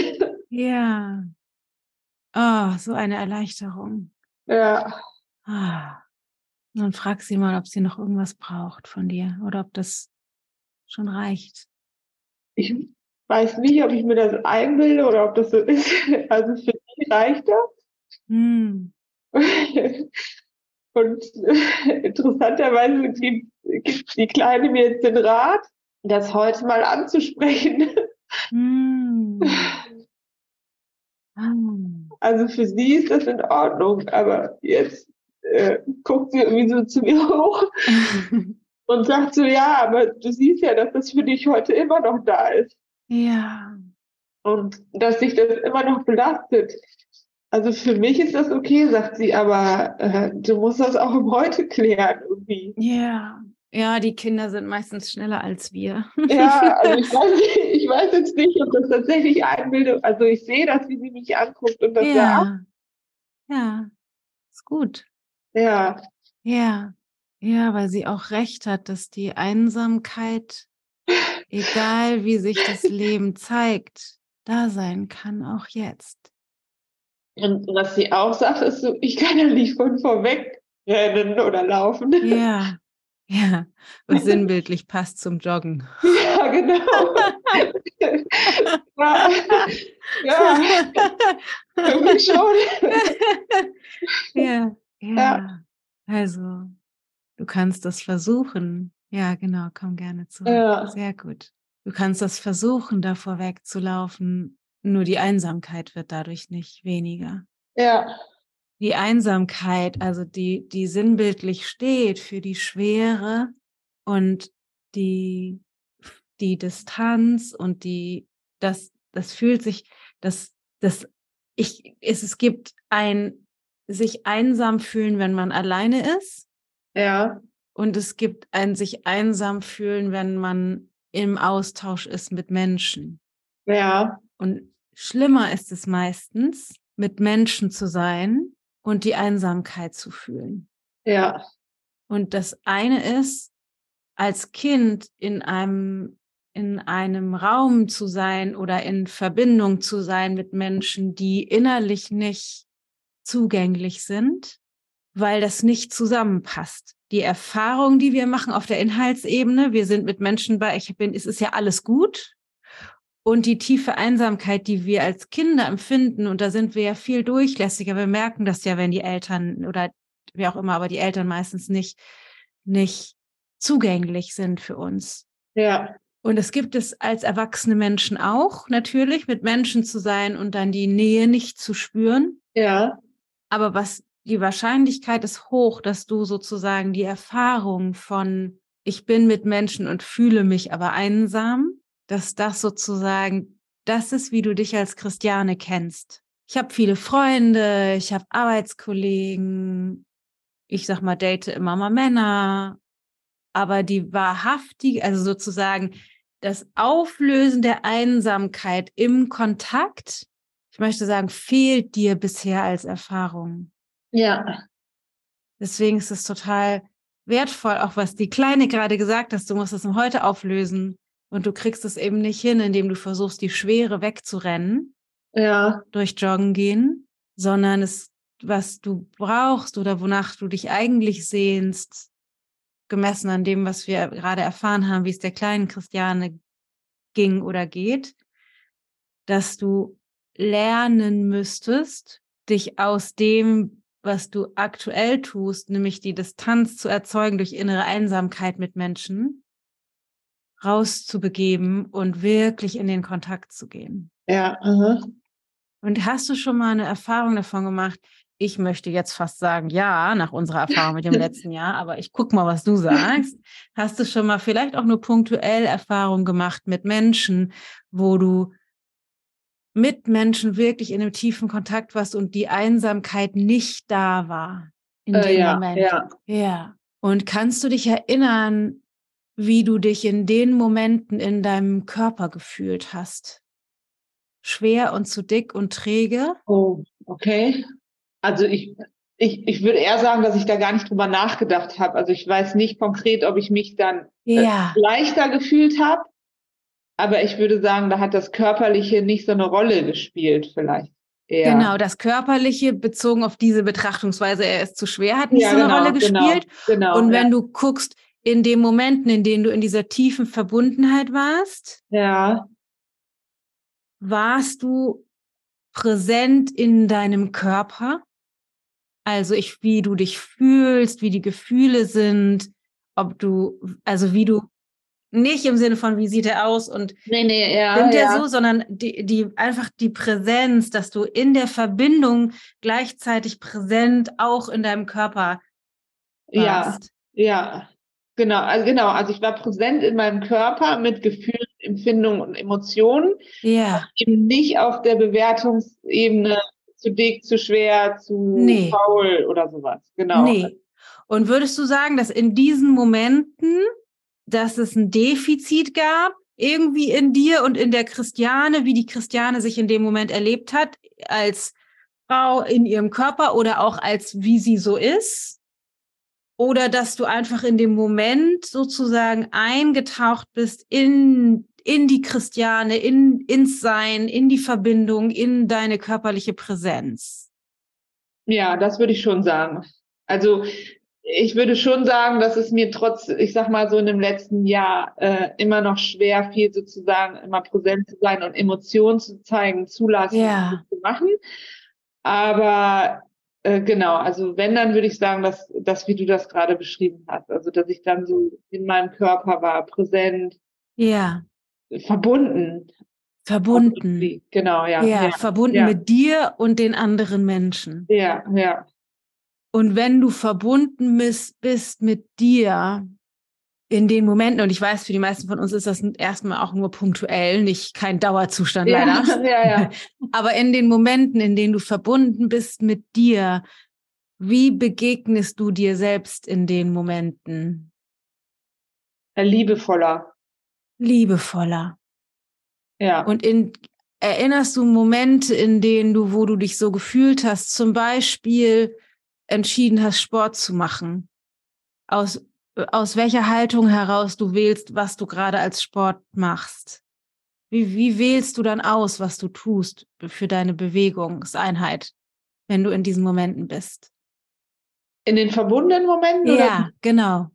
Ja. Oh, so eine Erleichterung. Ja. Ah. Dann frag sie mal, ob sie noch irgendwas braucht von dir oder ob das schon reicht. Ich weiß nicht, ob ich mir das einbilde oder ob das so ist. Also für dich reicht das. Hm. Und interessanterweise gibt, gibt die Kleine mir jetzt den Rat, das heute mal anzusprechen. Mm. Also für sie ist das in Ordnung, aber jetzt äh, guckt sie irgendwie so zu mir hoch und sagt so, ja, aber du siehst ja, dass das für dich heute immer noch da ist. Ja. Und dass sich das immer noch belastet. Also für mich ist das okay, sagt sie, aber äh, du musst das auch im Heute klären irgendwie. Ja. Ja, die Kinder sind meistens schneller als wir. Ja, also ich weiß, ich weiß jetzt nicht, ob das tatsächlich Einbildung, also ich sehe das, wie sie mich anguckt und das ja. sagt. Ja, ist gut. Ja. Ja, ja, weil sie auch recht hat, dass die Einsamkeit, egal wie sich das Leben zeigt, da sein kann, auch jetzt. Und was sie auch sagt, ist so, ich kann ja nicht von vorweg rennen oder laufen. Ja, ja, was sinnbildlich passt zum Joggen. Ja, genau. ja, ja, irgendwie schon. ja, ja, ja. Also, du kannst das versuchen. Ja, genau, komm gerne zu. Ja. Sehr gut. Du kannst das versuchen, davor wegzulaufen. Nur die Einsamkeit wird dadurch nicht weniger. Ja. Die Einsamkeit, also die, die sinnbildlich steht für die Schwere und die, die Distanz und die, das, das fühlt sich, das, das, ich, es, es gibt ein sich einsam fühlen, wenn man alleine ist. Ja. Und es gibt ein sich einsam fühlen, wenn man im Austausch ist mit Menschen. Ja. Und schlimmer ist es meistens, mit Menschen zu sein und die Einsamkeit zu fühlen. Ja. Und das eine ist, als Kind in einem, in einem Raum zu sein oder in Verbindung zu sein mit Menschen, die innerlich nicht zugänglich sind, weil das nicht zusammenpasst. Die Erfahrung, die wir machen auf der Inhaltsebene, wir sind mit Menschen bei, ich bin, es ist ja alles gut, und die tiefe Einsamkeit, die wir als Kinder empfinden, und da sind wir ja viel durchlässiger. Wir merken das ja, wenn die Eltern oder wie auch immer, aber die Eltern meistens nicht, nicht zugänglich sind für uns. Ja. Und es gibt es als erwachsene Menschen auch, natürlich, mit Menschen zu sein und dann die Nähe nicht zu spüren. Ja. Aber was die Wahrscheinlichkeit ist hoch, dass du sozusagen die Erfahrung von ich bin mit Menschen und fühle mich aber einsam dass das sozusagen das ist, wie du dich als Christiane kennst. Ich habe viele Freunde, ich habe Arbeitskollegen, ich sag mal, date immer mal Männer, aber die wahrhaftige, also sozusagen das Auflösen der Einsamkeit im Kontakt, ich möchte sagen, fehlt dir bisher als Erfahrung. Ja. Deswegen ist es total wertvoll, auch was die Kleine gerade gesagt hast, du musst es heute auflösen. Und du kriegst es eben nicht hin, indem du versuchst, die Schwere wegzurennen. Ja. Durch Joggen gehen, sondern es, was du brauchst oder wonach du dich eigentlich sehnst, gemessen an dem, was wir gerade erfahren haben, wie es der kleinen Christiane ging oder geht, dass du lernen müsstest, dich aus dem, was du aktuell tust, nämlich die Distanz zu erzeugen durch innere Einsamkeit mit Menschen, rauszubegeben und wirklich in den Kontakt zu gehen. Ja. Aha. Und hast du schon mal eine Erfahrung davon gemacht? Ich möchte jetzt fast sagen, ja, nach unserer Erfahrung mit dem letzten Jahr, aber ich guck mal, was du sagst. Hast du schon mal vielleicht auch nur punktuell Erfahrung gemacht mit Menschen, wo du mit Menschen wirklich in einem tiefen Kontakt warst und die Einsamkeit nicht da war in äh, dem ja, Moment? Ja. ja. Und kannst du dich erinnern, wie du dich in den Momenten in deinem Körper gefühlt hast. Schwer und zu dick und träge? Oh, okay. Also ich, ich, ich würde eher sagen, dass ich da gar nicht drüber nachgedacht habe. Also ich weiß nicht konkret, ob ich mich dann äh, ja. leichter gefühlt habe. Aber ich würde sagen, da hat das Körperliche nicht so eine Rolle gespielt, vielleicht. Eher. Genau, das Körperliche bezogen auf diese Betrachtungsweise, er ist zu schwer, hat nicht ja, so eine genau, Rolle genau, gespielt. Genau, und wenn ja. du guckst, in den Momenten, in denen du in dieser tiefen Verbundenheit warst, ja. warst du präsent in deinem Körper? Also ich, wie du dich fühlst, wie die Gefühle sind, ob du, also wie du nicht im Sinne von, wie sieht er aus und nee, nee, ja, ja. er so, sondern die, die einfach die Präsenz, dass du in der Verbindung gleichzeitig präsent auch in deinem Körper warst. Ja, ja, genau, also genau, also ich war präsent in meinem Körper mit Gefühlen, Empfindungen und Emotionen, Ja, eben nicht auf der Bewertungsebene zu dick, zu schwer, zu Nee. faul oder sowas. Genau. nee. Und würdest du sagen, dass in diesen Momenten, dass es ein Defizit gab, irgendwie in dir und in der Christiane, wie die Christiane sich in dem Moment erlebt hat, als Frau in ihrem Körper oder auch als wie sie so ist? Oder dass du einfach in dem Moment sozusagen eingetaucht bist in, in die Christiane, in, ins Sein, in die Verbindung, in deine körperliche Präsenz? Ja, das würde ich schon sagen. Also ich würde schon sagen, dass es mir trotz, ich sag mal so in dem letzten Jahr äh, immer noch schwer fiel, sozusagen immer präsent zu sein und Emotionen zu zeigen, zulassen Ja. zu machen. Aber äh, genau, also wenn, dann würde ich sagen, dass, dass wie du das gerade beschrieben hast, also dass ich dann so in meinem Körper war, präsent, Ja, verbunden. verbunden. Genau, ja. Ja, Ja, verbunden ja. mit dir und den anderen Menschen. ja. ja. Und wenn du verbunden bist, bist mit dir in den Momenten, und ich weiß, für die meisten von uns ist das erstmal auch nur punktuell, nicht kein Dauerzustand Ja, leider. ja, ja. Aber in den Momenten, in denen du verbunden bist mit dir, wie begegnest du dir selbst in den Momenten? Liebevoller. Liebevoller. Ja. Und in, erinnerst du Momente, in denen du, wo du dich so gefühlt hast, zum Beispiel entschieden hast, Sport zu machen? Aus, aus welcher Haltung heraus du wählst, was du gerade als Sport machst? Wie, wie wählst du dann aus, was du tust für deine Bewegungseinheit, wenn du in diesen Momenten bist? In den verbundenen Momenten? oder Ja, genau.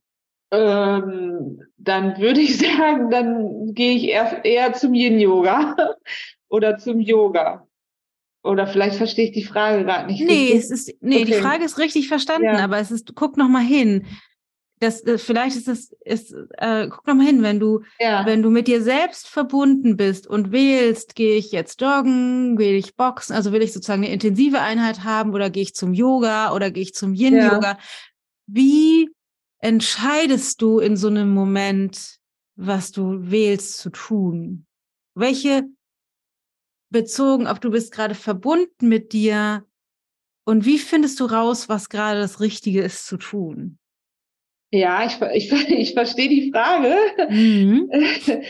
Ähm, dann würde ich sagen, dann gehe ich erst eher zum Yin-Yoga oder zum Yoga. Oder vielleicht verstehe ich die Frage gerade nicht Nee, richtig. es ist, nee, die Okay. Frage ist richtig verstanden, Ja. aber es ist, guck noch mal hin. Das, das vielleicht ist es, ist, äh, guck noch mal hin, wenn du, Ja, wenn du mit dir selbst verbunden bist und wählst, gehe ich jetzt joggen, will ich boxen, also will ich sozusagen eine intensive Einheit haben oder gehe ich zum Yoga oder gehe ich zum Yin-Yoga? Wie entscheidest du in so einem Moment, was du wählst zu tun? Welche bezogen, ob du bist gerade verbunden mit dir und wie findest du raus, was gerade das Richtige ist zu tun? Ja ich, ich, ich verstehe die Frage. Mhm.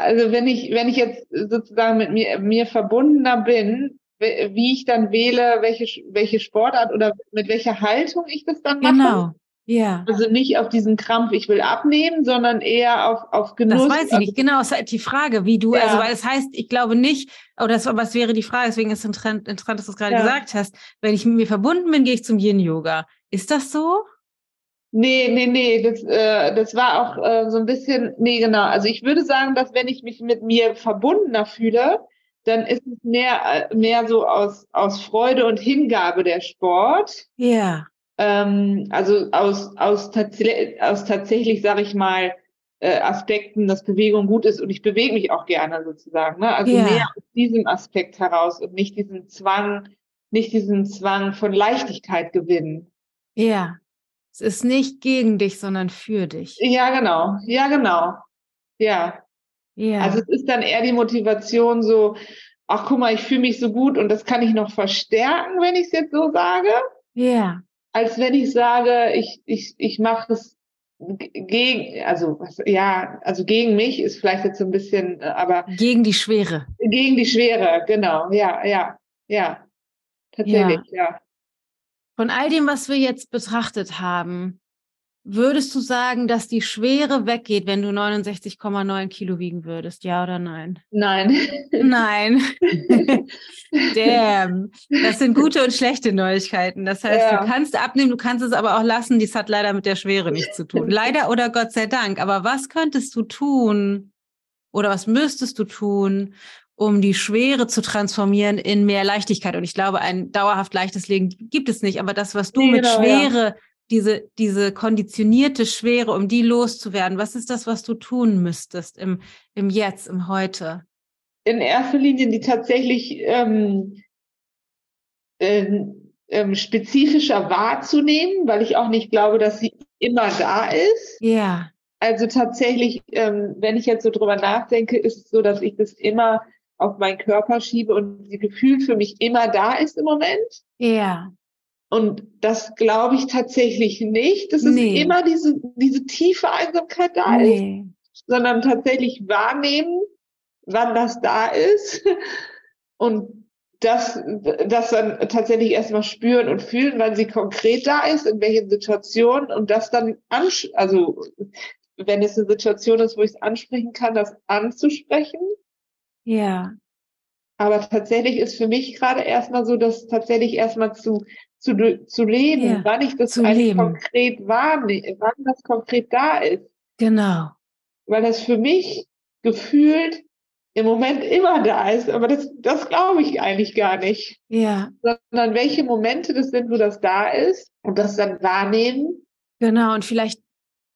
Also wenn ich, wenn ich jetzt sozusagen mit mir, mir verbundener bin, wie ich dann wähle, welche, welche Sportart oder mit welcher Haltung ich das dann mache. Genau. Ja. Also nicht auf diesen Krampf, ich will abnehmen, sondern eher auf, auf Genuss. Das weiß ich nicht. Genau, es ist halt die Frage, wie du, Ja. also weil es heißt, ich glaube nicht, oder das, was wäre die Frage, deswegen ist es interessant, interessant dass du es gerade Ja. gesagt hast, wenn ich mit mir verbunden bin, gehe ich zum Yin-Yoga. Ist das so? Nee, nee, nee, das, äh, das war auch äh, so ein bisschen, nee, genau. Also ich würde sagen, dass wenn ich mich mit mir verbundener fühle, dann ist es mehr, äh, mehr so aus, aus Freude und Hingabe der Sport. Ja. Ähm, also aus, aus, tatsä- aus tatsächlich, sage ich mal, äh, Aspekten, dass Bewegung gut ist und ich bewege mich auch gerne sozusagen. Ne? Also Ja. mehr aus diesem Aspekt heraus und nicht diesen Zwang, nicht diesen Zwang von Leichtigkeit gewinnen. Ja. Es ist nicht gegen dich, sondern für dich. Ja, genau. Ja, genau. Ja. Ja. Also es ist dann eher die Motivation so, ach guck mal, ich fühle mich so gut und das kann ich noch verstärken, wenn ich es jetzt so sage, ja. als wenn ich sage, ich, ich, ich mache es gegen, also was, ja, also gegen mich ist vielleicht jetzt so ein bisschen, äh, aber Gegen die Schwere. gegen die Schwere, genau, ja, ja, ja. Tatsächlich, ja. Von all dem, was wir jetzt betrachtet haben, würdest du sagen, dass die Schwere weggeht, wenn du 69,9 Kilo wiegen würdest? Ja oder nein? Nein. Nein. Damn. Das sind gute und schlechte Neuigkeiten. Das heißt, Ja. du kannst abnehmen, du kannst es aber auch lassen. Dies hat leider mit der Schwere nichts zu tun. Leider oder Gott sei Dank. Aber was könntest du tun oder was müsstest du tun, um die Schwere zu transformieren in mehr Leichtigkeit. Und ich glaube, ein dauerhaft leichtes Leben gibt es nicht. Aber das, was du nee, mit genau, Schwere, ja. diese, diese konditionierte Schwere, um die loszuwerden, was ist das, was du tun müsstest im, im Jetzt, im Heute? In erster Linie die tatsächlich ähm, äh, ähm, spezifischer wahrzunehmen, weil ich auch nicht glaube, dass sie immer da ist. Ja. Also tatsächlich, ähm, wenn ich jetzt so drüber nachdenke, ist es so, dass ich das immer auf meinen Körper schiebe und die Gefühl für mich immer da ist im Moment. Ja. Und das glaube ich tatsächlich nicht, dass nee. es immer diese, diese tiefe Einsamkeit da nee. ist, sondern tatsächlich wahrnehmen, wann das da ist und das, das dann tatsächlich erstmal spüren und fühlen, wann sie konkret da ist, in welchen Situationen und das dann, also wenn es eine Situation ist, wo ich es ansprechen kann, das anzusprechen ja. Aber tatsächlich ist für mich gerade erstmal so, dass tatsächlich erstmal zu, zu, zu leben, ja, wann ich das eigentlich leben. konkret wahrnehme, wann das konkret da ist. Genau. Weil das für mich gefühlt im Moment immer da ist, aber das, das glaube ich eigentlich gar nicht. Ja. Sondern welche Momente das sind, wo das da ist und das dann wahrnehmen. Genau, und vielleicht,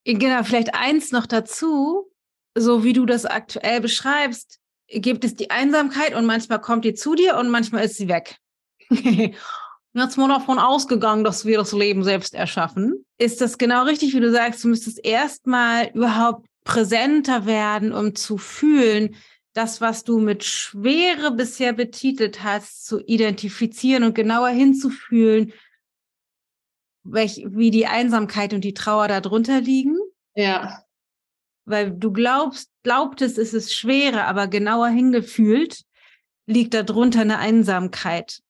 genau, vielleicht eins noch dazu, so wie du das aktuell beschreibst, gibt es die Einsamkeit und manchmal kommt die zu dir und manchmal ist sie weg. Jetzt mal davon ausgegangen, dass wir das Leben selbst erschaffen. Ist das genau richtig, wie du sagst? Du müsstest erstmal überhaupt präsenter werden, um zu fühlen, das, was du mit Schwere bisher betitelt hast, zu identifizieren und genauer hinzufühlen, welch, wie die Einsamkeit und die Trauer darunter liegen. Ja weil du glaubst, glaubtest, es ist schwerer, aber genauer hingefühlt liegt darunter eine Einsamkeit.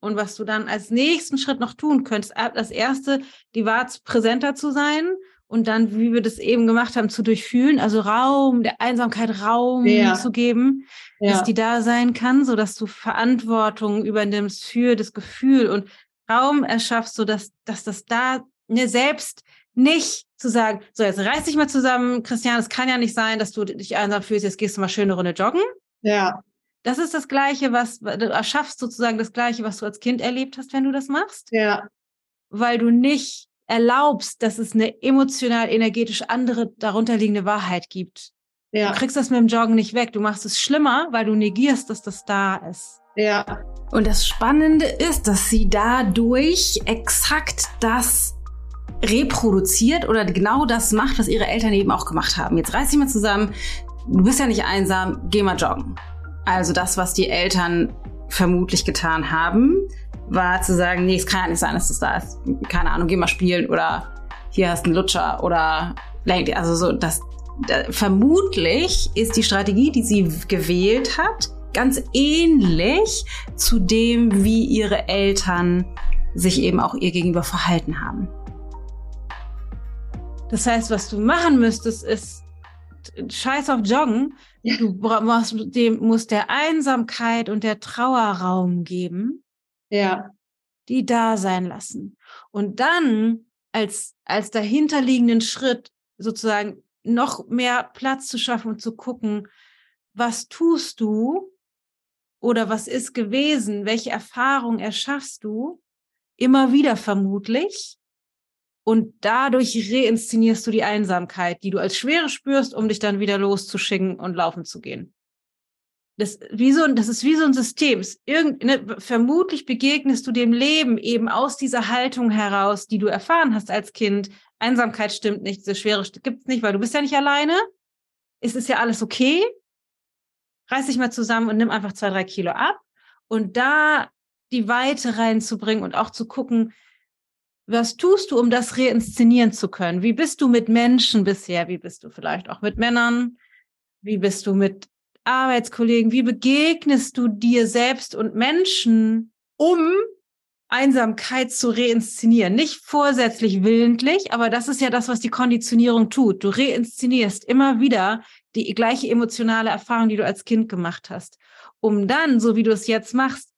Und was du dann als nächsten Schritt noch tun könntest, das erste, die war präsenter zu sein und dann, wie wir das eben gemacht haben, zu durchfühlen, also Raum, der Einsamkeit Raum ja. zu geben, ja. dass die da sein kann, so dass du Verantwortung übernimmst für das Gefühl und Raum erschaffst, so dass, dass das da ne, selbst nicht zu sagen, so jetzt reiß dich mal zusammen, Christian, es kann ja nicht sein, dass du dich einsam fühlst, jetzt gehst du mal schöne Runde joggen. Ja. Das ist das Gleiche, was du erschaffst sozusagen das Gleiche, was du als Kind erlebt hast, wenn du das machst. Ja. Weil du nicht erlaubst, dass es eine emotional, energetisch andere darunterliegende Wahrheit gibt. Ja. Du kriegst das mit dem Joggen nicht weg. Du machst es schlimmer, weil du negierst, dass das da ist. Ja. Und das Spannende ist, dass sie dadurch exakt das reproduziert oder genau das macht, was ihre Eltern eben auch gemacht haben. Jetzt reiß dich mal zusammen, du bist ja nicht einsam, geh mal joggen. Also das, was die Eltern vermutlich getan haben, war zu sagen, nee, es kann ja nicht sein, dass das da ist. Keine Ahnung, geh mal spielen oder hier hast du einen Lutscher oder also so das vermutlich ist die Strategie, die sie gewählt hat, ganz ähnlich zu dem, wie ihre Eltern sich eben auch ihr gegenüber verhalten haben. Das heißt, was du machen müsstest, ist scheiß auf Joggen. Ja. Du musst, dem, musst der Einsamkeit und der Trauer Raum geben. Ja. Die da sein lassen. Und dann als, als dahinterliegenden Schritt sozusagen noch mehr Platz zu schaffen und zu gucken, was tust du oder was ist gewesen, welche Erfahrung erschaffst du, immer wieder vermutlich, und dadurch reinszenierst du die Einsamkeit, die du als Schwere spürst, um dich dann wieder loszuschicken und laufen zu gehen. Das, wie so, das ist wie so ein System. Irgend, ne, vermutlich begegnest du dem Leben eben aus dieser Haltung heraus, die du erfahren hast als Kind. Einsamkeit stimmt nicht, diese Schwere gibt's nicht, weil du bist ja nicht alleine. Es ist ja alles okay. Reiß dich mal zusammen und nimm einfach zwei, drei Kilo ab. Und da die Weite reinzubringen und auch zu gucken, was tust du, um das reinszenieren zu können? Wie bist du mit Menschen bisher? Wie bist du vielleicht auch mit Männern? Wie bist du mit Arbeitskollegen? Wie begegnest du dir selbst und Menschen, um Einsamkeit zu reinszenieren? Nicht vorsätzlich willentlich, aber das ist ja das, was die Konditionierung tut. Du reinszenierst immer wieder die gleiche emotionale Erfahrung, die du als Kind gemacht hast, um dann, so wie du es jetzt machst,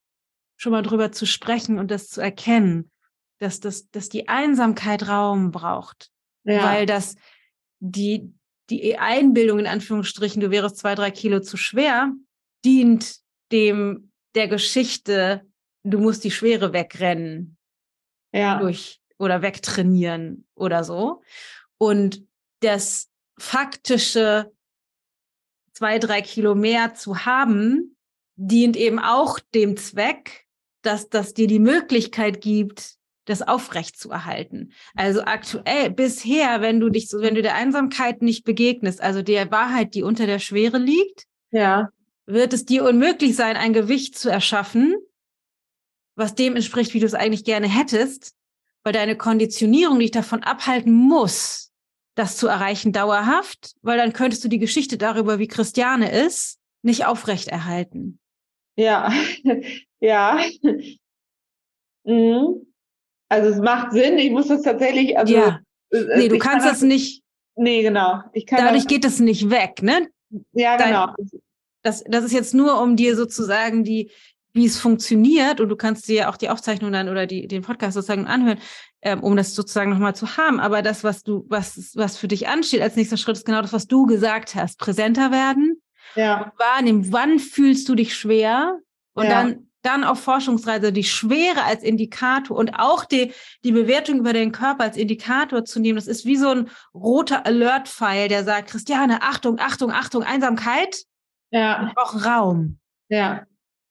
schon mal drüber zu sprechen und das zu erkennen dass, das, dass die Einsamkeit Raum braucht. Ja. Weil das die, die Einbildung in Anführungsstrichen, du wärst zwei, drei Kilo zu schwer, dient dem der Geschichte, du musst die Schwere wegrennen. Ja. Durch oder wegtrainieren oder so. Und das faktische zwei, drei Kilo mehr zu haben, dient eben auch dem Zweck, dass das dir die Möglichkeit gibt, das aufrecht zu erhalten. Also aktuell, bisher, wenn du dich so, wenn du der Einsamkeit nicht begegnest, also der Wahrheit, die unter der Schwere liegt, ja. wird es dir unmöglich sein, ein Gewicht zu erschaffen, was dem entspricht, wie du es eigentlich gerne hättest, weil deine Konditionierung dich davon abhalten muss, das zu erreichen dauerhaft, weil dann könntest du die Geschichte darüber, wie Christiane ist, nicht aufrechterhalten. Ja, ja. Mhm. Also es macht Sinn, ich muss das tatsächlich, also. Ja. Äh, nee, du kannst kann das, nicht. Nee, genau. Ich kann dadurch das, geht das nicht weg, ne? Ja, genau. Dein, das, das ist jetzt nur, um dir sozusagen die, wie es funktioniert, und du kannst dir auch die Aufzeichnung dann oder die, den Podcast sozusagen anhören, ähm, um das sozusagen nochmal zu haben. Aber das, was du, was, was für dich ansteht als nächster Schritt, ist genau das, was du gesagt hast. Präsenter werden, ja. wahrnehmen, wann fühlst du dich schwer und Ja. dann dann auf Forschungsreise die Schwere als Indikator und auch die, die Bewertung über den Körper als Indikator zu nehmen. Das ist wie so ein roter Alert-Pfeil, der sagt, Christiane, Achtung, Achtung, Achtung, Einsamkeit, Ja, brauche Raum. ja,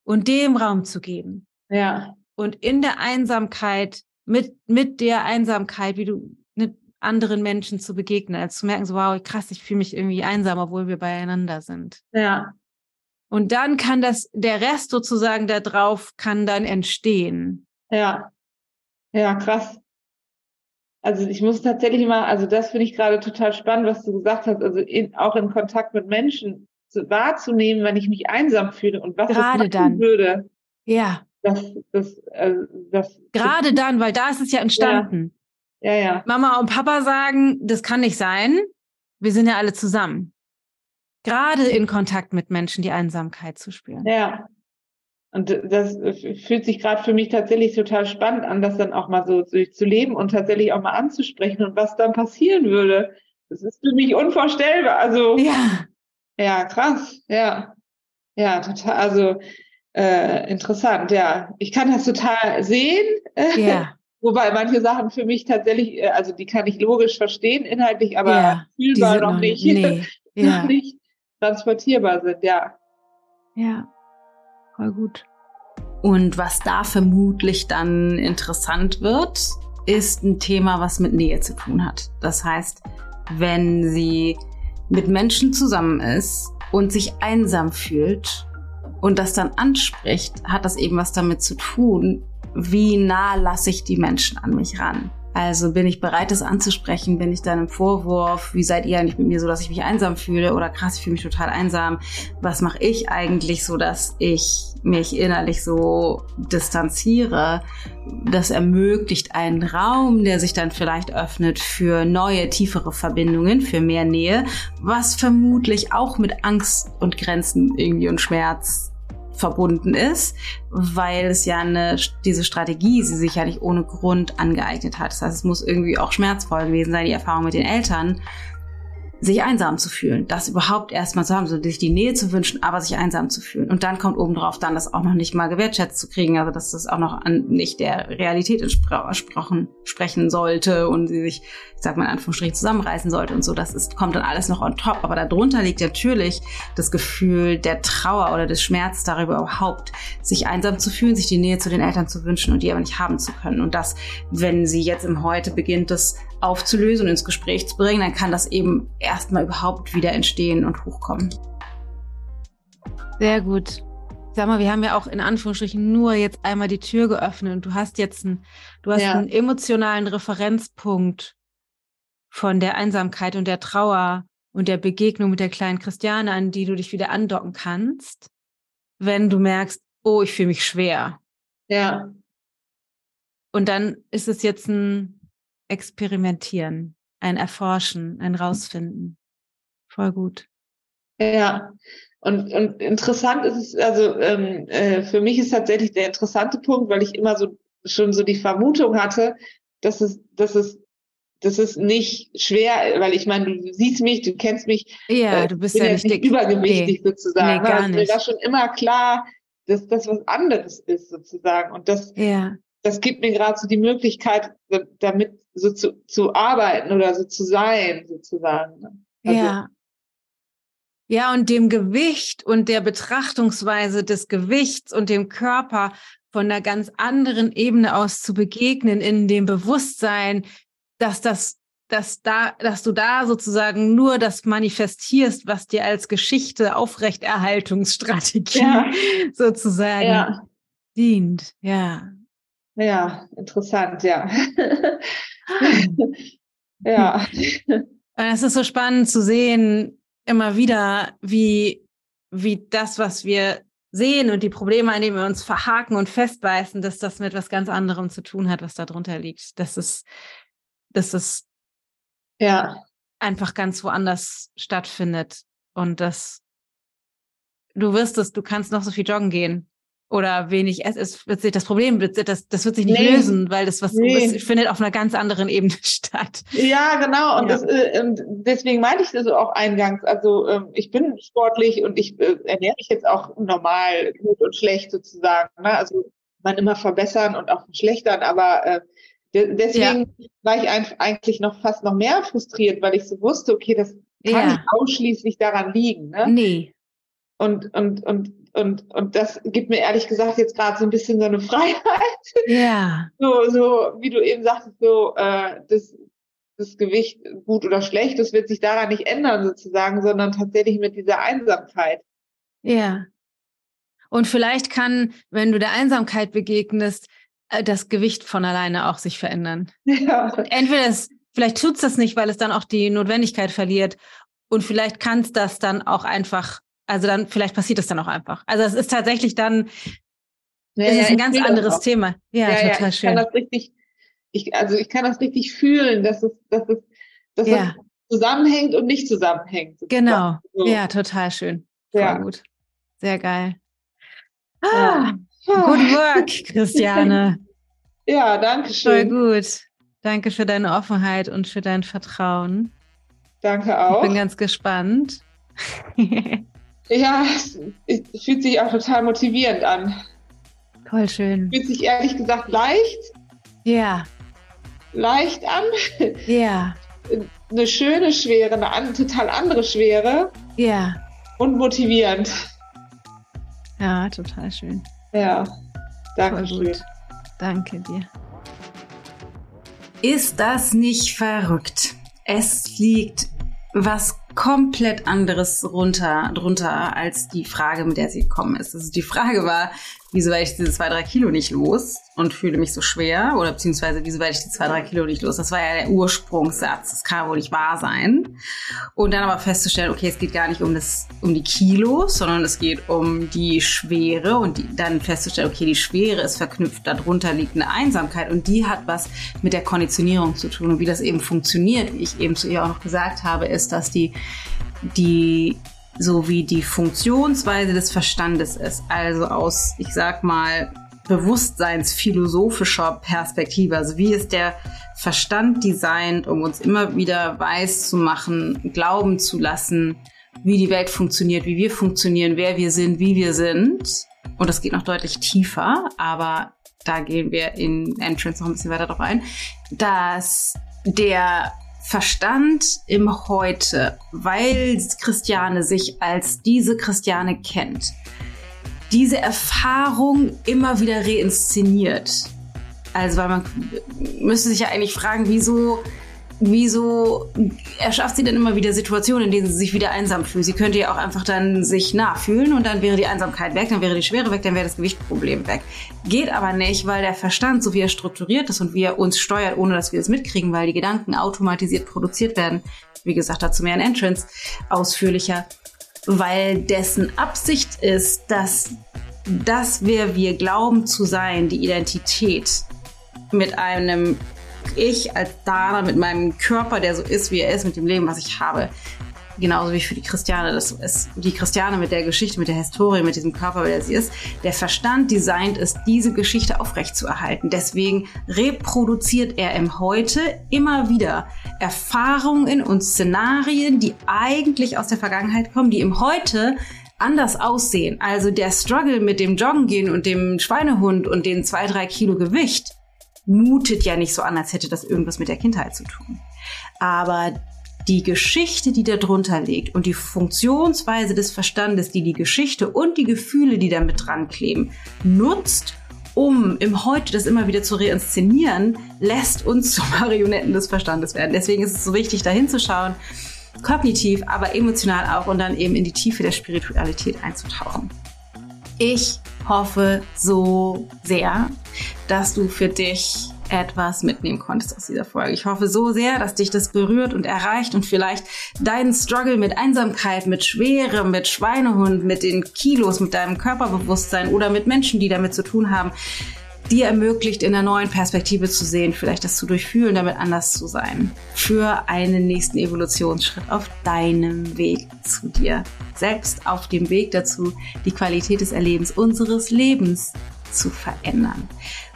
Und dem Raum zu geben. ja, Und in der Einsamkeit, mit, mit der Einsamkeit, wie du mit anderen Menschen zu begegnen, als zu merken, so wow, krass, ich fühle mich irgendwie einsam, obwohl wir beieinander sind. ja, Und dann kann das, der Rest sozusagen da drauf kann dann entstehen. ja. Ja, krass. Also ich muss tatsächlich immer, also das finde ich gerade total spannend, was du gesagt hast, also in, auch in Kontakt mit Menschen zu, wahrzunehmen, wenn ich mich einsam fühle und was Gerade das machen dann. würde. Ja, Das, das, äh, das. gerade dann, weil da ist es ja entstanden. Ja, ja, Mama und Papa sagen, das kann nicht sein. Wir sind ja alle zusammen. Gerade in Kontakt mit Menschen die Einsamkeit zu spüren. ja. Und das fühlt sich gerade für mich tatsächlich total spannend an, das dann auch mal so zu, leben und tatsächlich auch mal anzusprechen und was dann passieren würde. Das ist für mich unvorstellbar. Also Ja, ja, krass, ja, ja, total. Also äh, interessant, ja. Ich kann das total sehen. ja, Wobei manche Sachen für mich tatsächlich, äh, also die kann ich logisch verstehen, inhaltlich, aber ja. Fühlbar sind noch nicht, Nee. noch Ja, nicht transportierbar sind, ja. ja. Voll gut. Und was da vermutlich dann interessant wird, ist ein Thema, was mit Nähe zu tun hat. Das heißt, wenn sie mit Menschen zusammen ist und sich einsam fühlt und das dann anspricht, hat das eben was damit zu tun, wie nah lasse ich die Menschen an mich ran. Also bin ich bereit, das anzusprechen? Bin ich dann im Vorwurf? Wie seid ihr eigentlich mit mir so, dass ich mich einsam fühle? Oder krass, ich fühle mich total einsam. Was mache ich eigentlich so, dass ich mich innerlich so distanziere? Das ermöglicht einen Raum, der sich dann vielleicht öffnet für neue, tiefere Verbindungen, für mehr Nähe, was vermutlich auch mit Angst und Grenzen irgendwie und Schmerz verbunden ist, weil es ja eine, diese Strategie sie sich ja nicht ohne Grund angeeignet hat. Das heißt, es muss irgendwie auch schmerzvoll gewesen sein, die Erfahrung mit den Eltern, sich einsam zu fühlen, das überhaupt erstmal zu haben, so sich die Nähe zu wünschen, aber sich einsam zu fühlen. Und dann kommt obendrauf dann das auch noch nicht mal gewertschätzt zu kriegen, also dass das auch noch an nicht der Realität entsprochen sprechen sollte und sie sich, ich sag mal in Anführungsstrichen, zusammenreißen sollte und so. Das ist, kommt dann alles noch on top. Aber darunter liegt natürlich das Gefühl der Trauer oder des Schmerzes darüber überhaupt, sich einsam zu fühlen, sich die Nähe zu den Eltern zu wünschen und die aber nicht haben zu können. Und das, wenn sie jetzt im Heute beginnt, das aufzulösen und ins Gespräch zu bringen, dann kann das eben erstmal überhaupt wieder entstehen und hochkommen. Sehr gut. Sag mal, wir haben ja auch in Anführungsstrichen nur jetzt einmal die Tür geöffnet und du hast jetzt einen, du hast Ja. einen emotionalen Referenzpunkt von der Einsamkeit und der Trauer und der Begegnung mit der kleinen Christiane, an die du dich wieder andocken kannst, wenn du merkst, oh, ich fühle mich schwer. Ja, Und dann ist es jetzt ein Experimentieren, ein Erforschen, ein Rausfinden. Voll gut. ja. Und, und interessant ist es, also ähm, äh, für mich ist tatsächlich der interessante Punkt, weil ich immer so schon so die Vermutung hatte, dass es, dass es das ist nicht schwer, weil ich meine, du siehst mich, du kennst mich. Ja, äh, du bist ja nicht, nicht übergewichtig nee. sozusagen. Nee, gar also, mir war schon immer klar, dass das was anderes ist sozusagen. Und das, ja. Das gibt mir gerade so die Möglichkeit, damit so zu, zu arbeiten oder so zu sein sozusagen. Also, ja. Ja, und dem Gewicht und der Betrachtungsweise des Gewichts und dem Körper von einer ganz anderen Ebene aus zu begegnen, in dem Bewusstsein, dass das, dass da, dass du da sozusagen nur das manifestierst, was dir als Geschichte Aufrechterhaltungsstrategie ja. sozusagen ja. dient. Ja. Ja, interessant, ja. ja. Es ist so spannend zu sehen, immer wieder, wie, wie das, was wir sehen und die Probleme, an denen wir uns verhaken und festbeißen, dass das mit was ganz anderem zu tun hat, was da drunter liegt. Das ist, dass es ja. einfach ganz woanders stattfindet und dass du wirst es, du kannst noch so viel joggen gehen oder wenig essen, es wird sich das Problem, das, das wird sich nicht nee. lösen, weil das was nee. findet auf einer ganz anderen Ebene statt. Ja, genau. Und, ja. Das, äh, und deswegen meinte ich das auch eingangs. Also ähm, ich bin sportlich und ich äh, ernähre mich jetzt auch normal, gut und schlecht sozusagen. Ne? Also man immer verbessern und auch verschlechtern, aber äh, Deswegen ja. war ich eigentlich noch fast noch mehr frustriert, weil ich so wusste, okay, das kann ja. nicht ausschließlich daran liegen. Ne? Nee. Und, und, und, und, und das gibt mir ehrlich gesagt jetzt gerade so ein bisschen so eine Freiheit. Ja. So, so wie du eben sagtest, so äh, das, das Gewicht gut oder schlecht, das wird sich daran nicht ändern sozusagen, sondern tatsächlich mit dieser Einsamkeit. Ja. Und vielleicht kann, wenn du der Einsamkeit begegnest, äh, das Gewicht von alleine auch sich verändern. Ja. Entweder es, vielleicht tut es das nicht, weil es dann auch die Notwendigkeit verliert. Und vielleicht kann es das dann auch einfach, also dann, vielleicht passiert es dann auch einfach. Also es ist tatsächlich dann, ja, es ist ein ganz anderes Thema. Ja, ja total ja, ich schön. Kann das richtig, ich, also ich kann das richtig fühlen, dass es, dass es, dass es zusammenhängt und nicht zusammenhängt. Genau. So. Ja, total schön. Voll gut. Sehr geil. Ah, Good work, Christiane. ja, danke schön. Voll gut. Danke für deine Offenheit und für dein Vertrauen. Danke auch. Ich bin ganz gespannt. ja, es, es fühlt sich auch total motivierend an. Voll schön. Fühlt sich ehrlich gesagt leicht. Ja. Leicht an. Ja. Eine schöne Schwere, eine an, total andere Schwere. Ja. Und motivierend. Ja, total schön. Ja, danke schön. Danke dir. Ist das nicht verrückt? Es liegt was komplett anderes runter, drunter als die Frage, mit der sie gekommen ist. Also die Frage war, wieso werde ich diese zwei, drei Kilo nicht los und fühle mich so schwer? Oder beziehungsweise, wieso werde ich die zwei, drei Kilo nicht los? Das war ja der Ursprungssatz. Das kann wohl nicht wahr sein. Und dann aber festzustellen, okay, es geht gar nicht um das, um die Kilos, sondern es geht um die Schwere und die, dann festzustellen, okay, die Schwere ist verknüpft, darunter liegt eine Einsamkeit und die hat was mit der Konditionierung zu tun. Und wie das eben funktioniert, wie ich eben zu ihr auch noch gesagt habe, ist, dass die, die so wie die Funktionsweise des Verstandes ist. Also aus, ich sag mal, bewusstseinsphilosophischer Perspektive. Also wie ist der Verstand designt, um uns immer wieder weiß zu machen, glauben zu lassen, wie die Welt funktioniert, wie wir funktionieren, wer wir sind, wie wir sind. Und das geht noch deutlich tiefer, aber da gehen wir in Entrance noch ein bisschen weiter drauf ein, dass der Verstand im Heute, weil Christiane sich als diese Christiane kennt, diese Erfahrung immer wieder reinszeniert. Also, weil man müsste sich ja eigentlich fragen, wieso wieso erschafft sie denn immer wieder Situationen, in denen sie sich wieder einsam fühlt? Sie könnte ja auch einfach dann sich nachfühlen und dann wäre die Einsamkeit weg, dann wäre die Schwere weg, dann wäre das Gewichtproblem weg. Geht aber nicht, weil der Verstand, so wie er strukturiert ist und wie er uns steuert, ohne dass wir es mitkriegen, weil die Gedanken automatisiert produziert werden. Wie gesagt, dazu mehr ein Entrance ausführlicher, weil dessen Absicht ist, dass das, wer wir glauben zu sein, die Identität mit einem ich als Dana mit meinem Körper, der so ist, wie er ist, mit dem Leben, was ich habe, genauso wie für die Christiane. Das ist die Christiane mit der Geschichte, mit der Historie, mit diesem Körper, der sie ist. Der Verstand designt ist, diese Geschichte aufrechtzuerhalten. Deswegen reproduziert er im Heute immer wieder Erfahrungen und Szenarien, die eigentlich aus der Vergangenheit kommen, die im Heute anders aussehen. Also der Struggle mit dem Joggen gehen und dem Schweinehund und den zwei, drei Kilo Gewicht mutet ja nicht so an, als hätte das irgendwas mit der Kindheit zu tun. Aber die Geschichte, die da drunter liegt und die Funktionsweise des Verstandes, die die Geschichte und die Gefühle, die damit dran kleben, nutzt, um im Heute das immer wieder zu reinszenieren, lässt uns zu Marionetten des Verstandes werden. Deswegen ist es so wichtig, da hinzuschauen, kognitiv, aber emotional auch und dann eben in die Tiefe der Spiritualität einzutauchen. Ich hoffe so sehr, dass du für dich etwas mitnehmen konntest aus dieser Folge. Ich hoffe so sehr, dass dich das berührt und erreicht und vielleicht deinen Struggle mit Einsamkeit, mit Schwere, mit Schweinehund, mit den Kilos, mit deinem Körperbewusstsein oder mit Menschen, die damit zu tun haben, dir ermöglicht, in einer neuen Perspektive zu sehen, vielleicht das zu durchfühlen, damit anders zu sein. Für einen nächsten Evolutionsschritt auf deinem Weg zu dir. Selbst auf dem Weg dazu, die Qualität des Erlebens unseres Lebens zu verändern.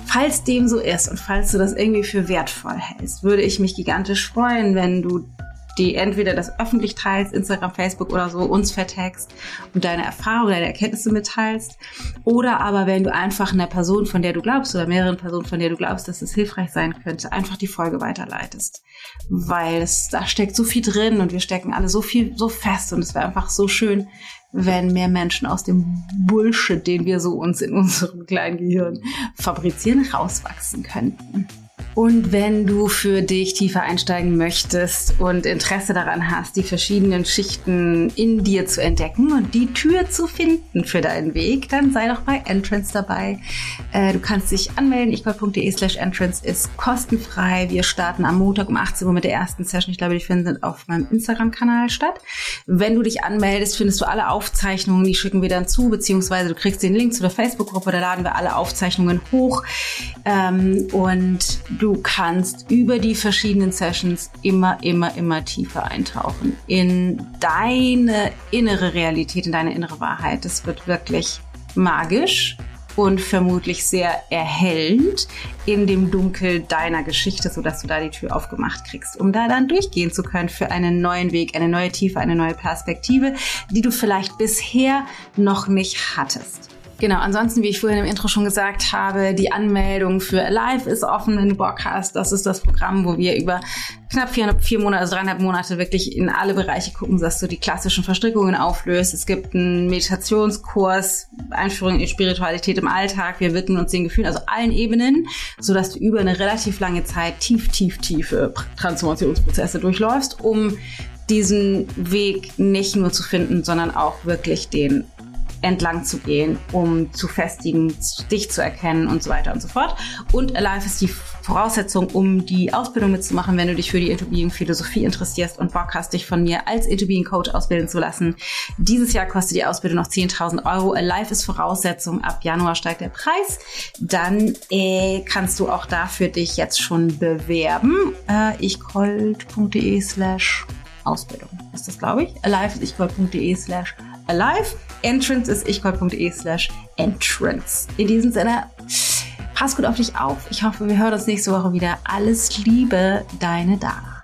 Falls dem so ist und falls du das irgendwie für wertvoll hältst, würde ich mich gigantisch freuen, wenn du die entweder das öffentlich teilst, Instagram, Facebook oder so, uns vertext und deine Erfahrungen, deine Erkenntnisse mitteilst. Oder aber wenn du einfach einer Person, von der du glaubst, oder mehreren Personen, von der du glaubst, dass es hilfreich sein könnte, einfach die Folge weiterleitest. Weil es, da steckt so viel drin und wir stecken alle so viel, so fest und es wäre einfach so schön, wenn mehr Menschen aus dem Bullshit, den wir so uns in unserem kleinen Gehirn fabrizieren, rauswachsen könnten. Und wenn du für dich tiefer einsteigen möchtest und Interesse daran hast, die verschiedenen Schichten in dir zu entdecken und die Tür zu finden für deinen Weg, dann sei doch bei Entrance dabei. Äh, du kannst dich anmelden. ichgold.de slash entrance ist kostenfrei. Wir starten am Montag um 18 Uhr mit der ersten Session. Ich glaube, die finden auf meinem Instagram-Kanal statt. Wenn du dich anmeldest, findest du alle Aufzeichnungen. Die schicken wir dann zu, beziehungsweise du kriegst den Link zu der Facebook-Gruppe. Da laden wir alle Aufzeichnungen hoch. Ähm, und du kannst über die verschiedenen Sessions immer, immer, immer tiefer eintauchen in deine innere Realität, in deine innere Wahrheit. Das wird wirklich magisch und vermutlich sehr erhellend in dem Dunkel deiner Geschichte, sodass du da die Tür aufgemacht kriegst, um da dann durchgehen zu können für einen neuen Weg, eine neue Tiefe, eine neue Perspektive, die du vielleicht bisher noch nicht hattest. Genau, ansonsten, wie ich vorhin im Intro schon gesagt habe, die Anmeldung für Alive ist offen, wenn du Bock hast. Das ist das Programm, wo wir über knapp vier, vier Monate, also dreieinhalb Monate wirklich in alle Bereiche gucken, dass du die klassischen Verstrickungen auflöst. Es gibt einen Meditationskurs, Einführung in Spiritualität im Alltag. Wir widmen uns den Gefühlen, also allen Ebenen, sodass du über eine relativ lange Zeit tief, tief, tiefe Transformationsprozesse durchläufst, um diesen Weg nicht nur zu finden, sondern auch wirklich den entlang zu gehen, um zu festigen, dich zu erkennen und so weiter und so fort. Und Alive ist die Voraussetzung, um die Ausbildung mitzumachen, wenn du dich für die Into Being Philosophie interessierst und Bock hast, dich von mir als Into Being Coach ausbilden zu lassen. Dieses Jahr kostet die Ausbildung noch 10.000 Euro. Alive ist Voraussetzung. Ab Januar steigt der Preis. Dann äh, kannst du auch dafür dich jetzt schon bewerben. Äh, ichcold.de slash Ausbildung ist das, glaube ich. Alive ist ichcold.de slash alive. Entrance ist ichgold.de slash entrance. In diesem Sinne, pass gut auf dich auf. Ich hoffe, wir hören uns nächste Woche wieder. Alles Liebe, deine Dana.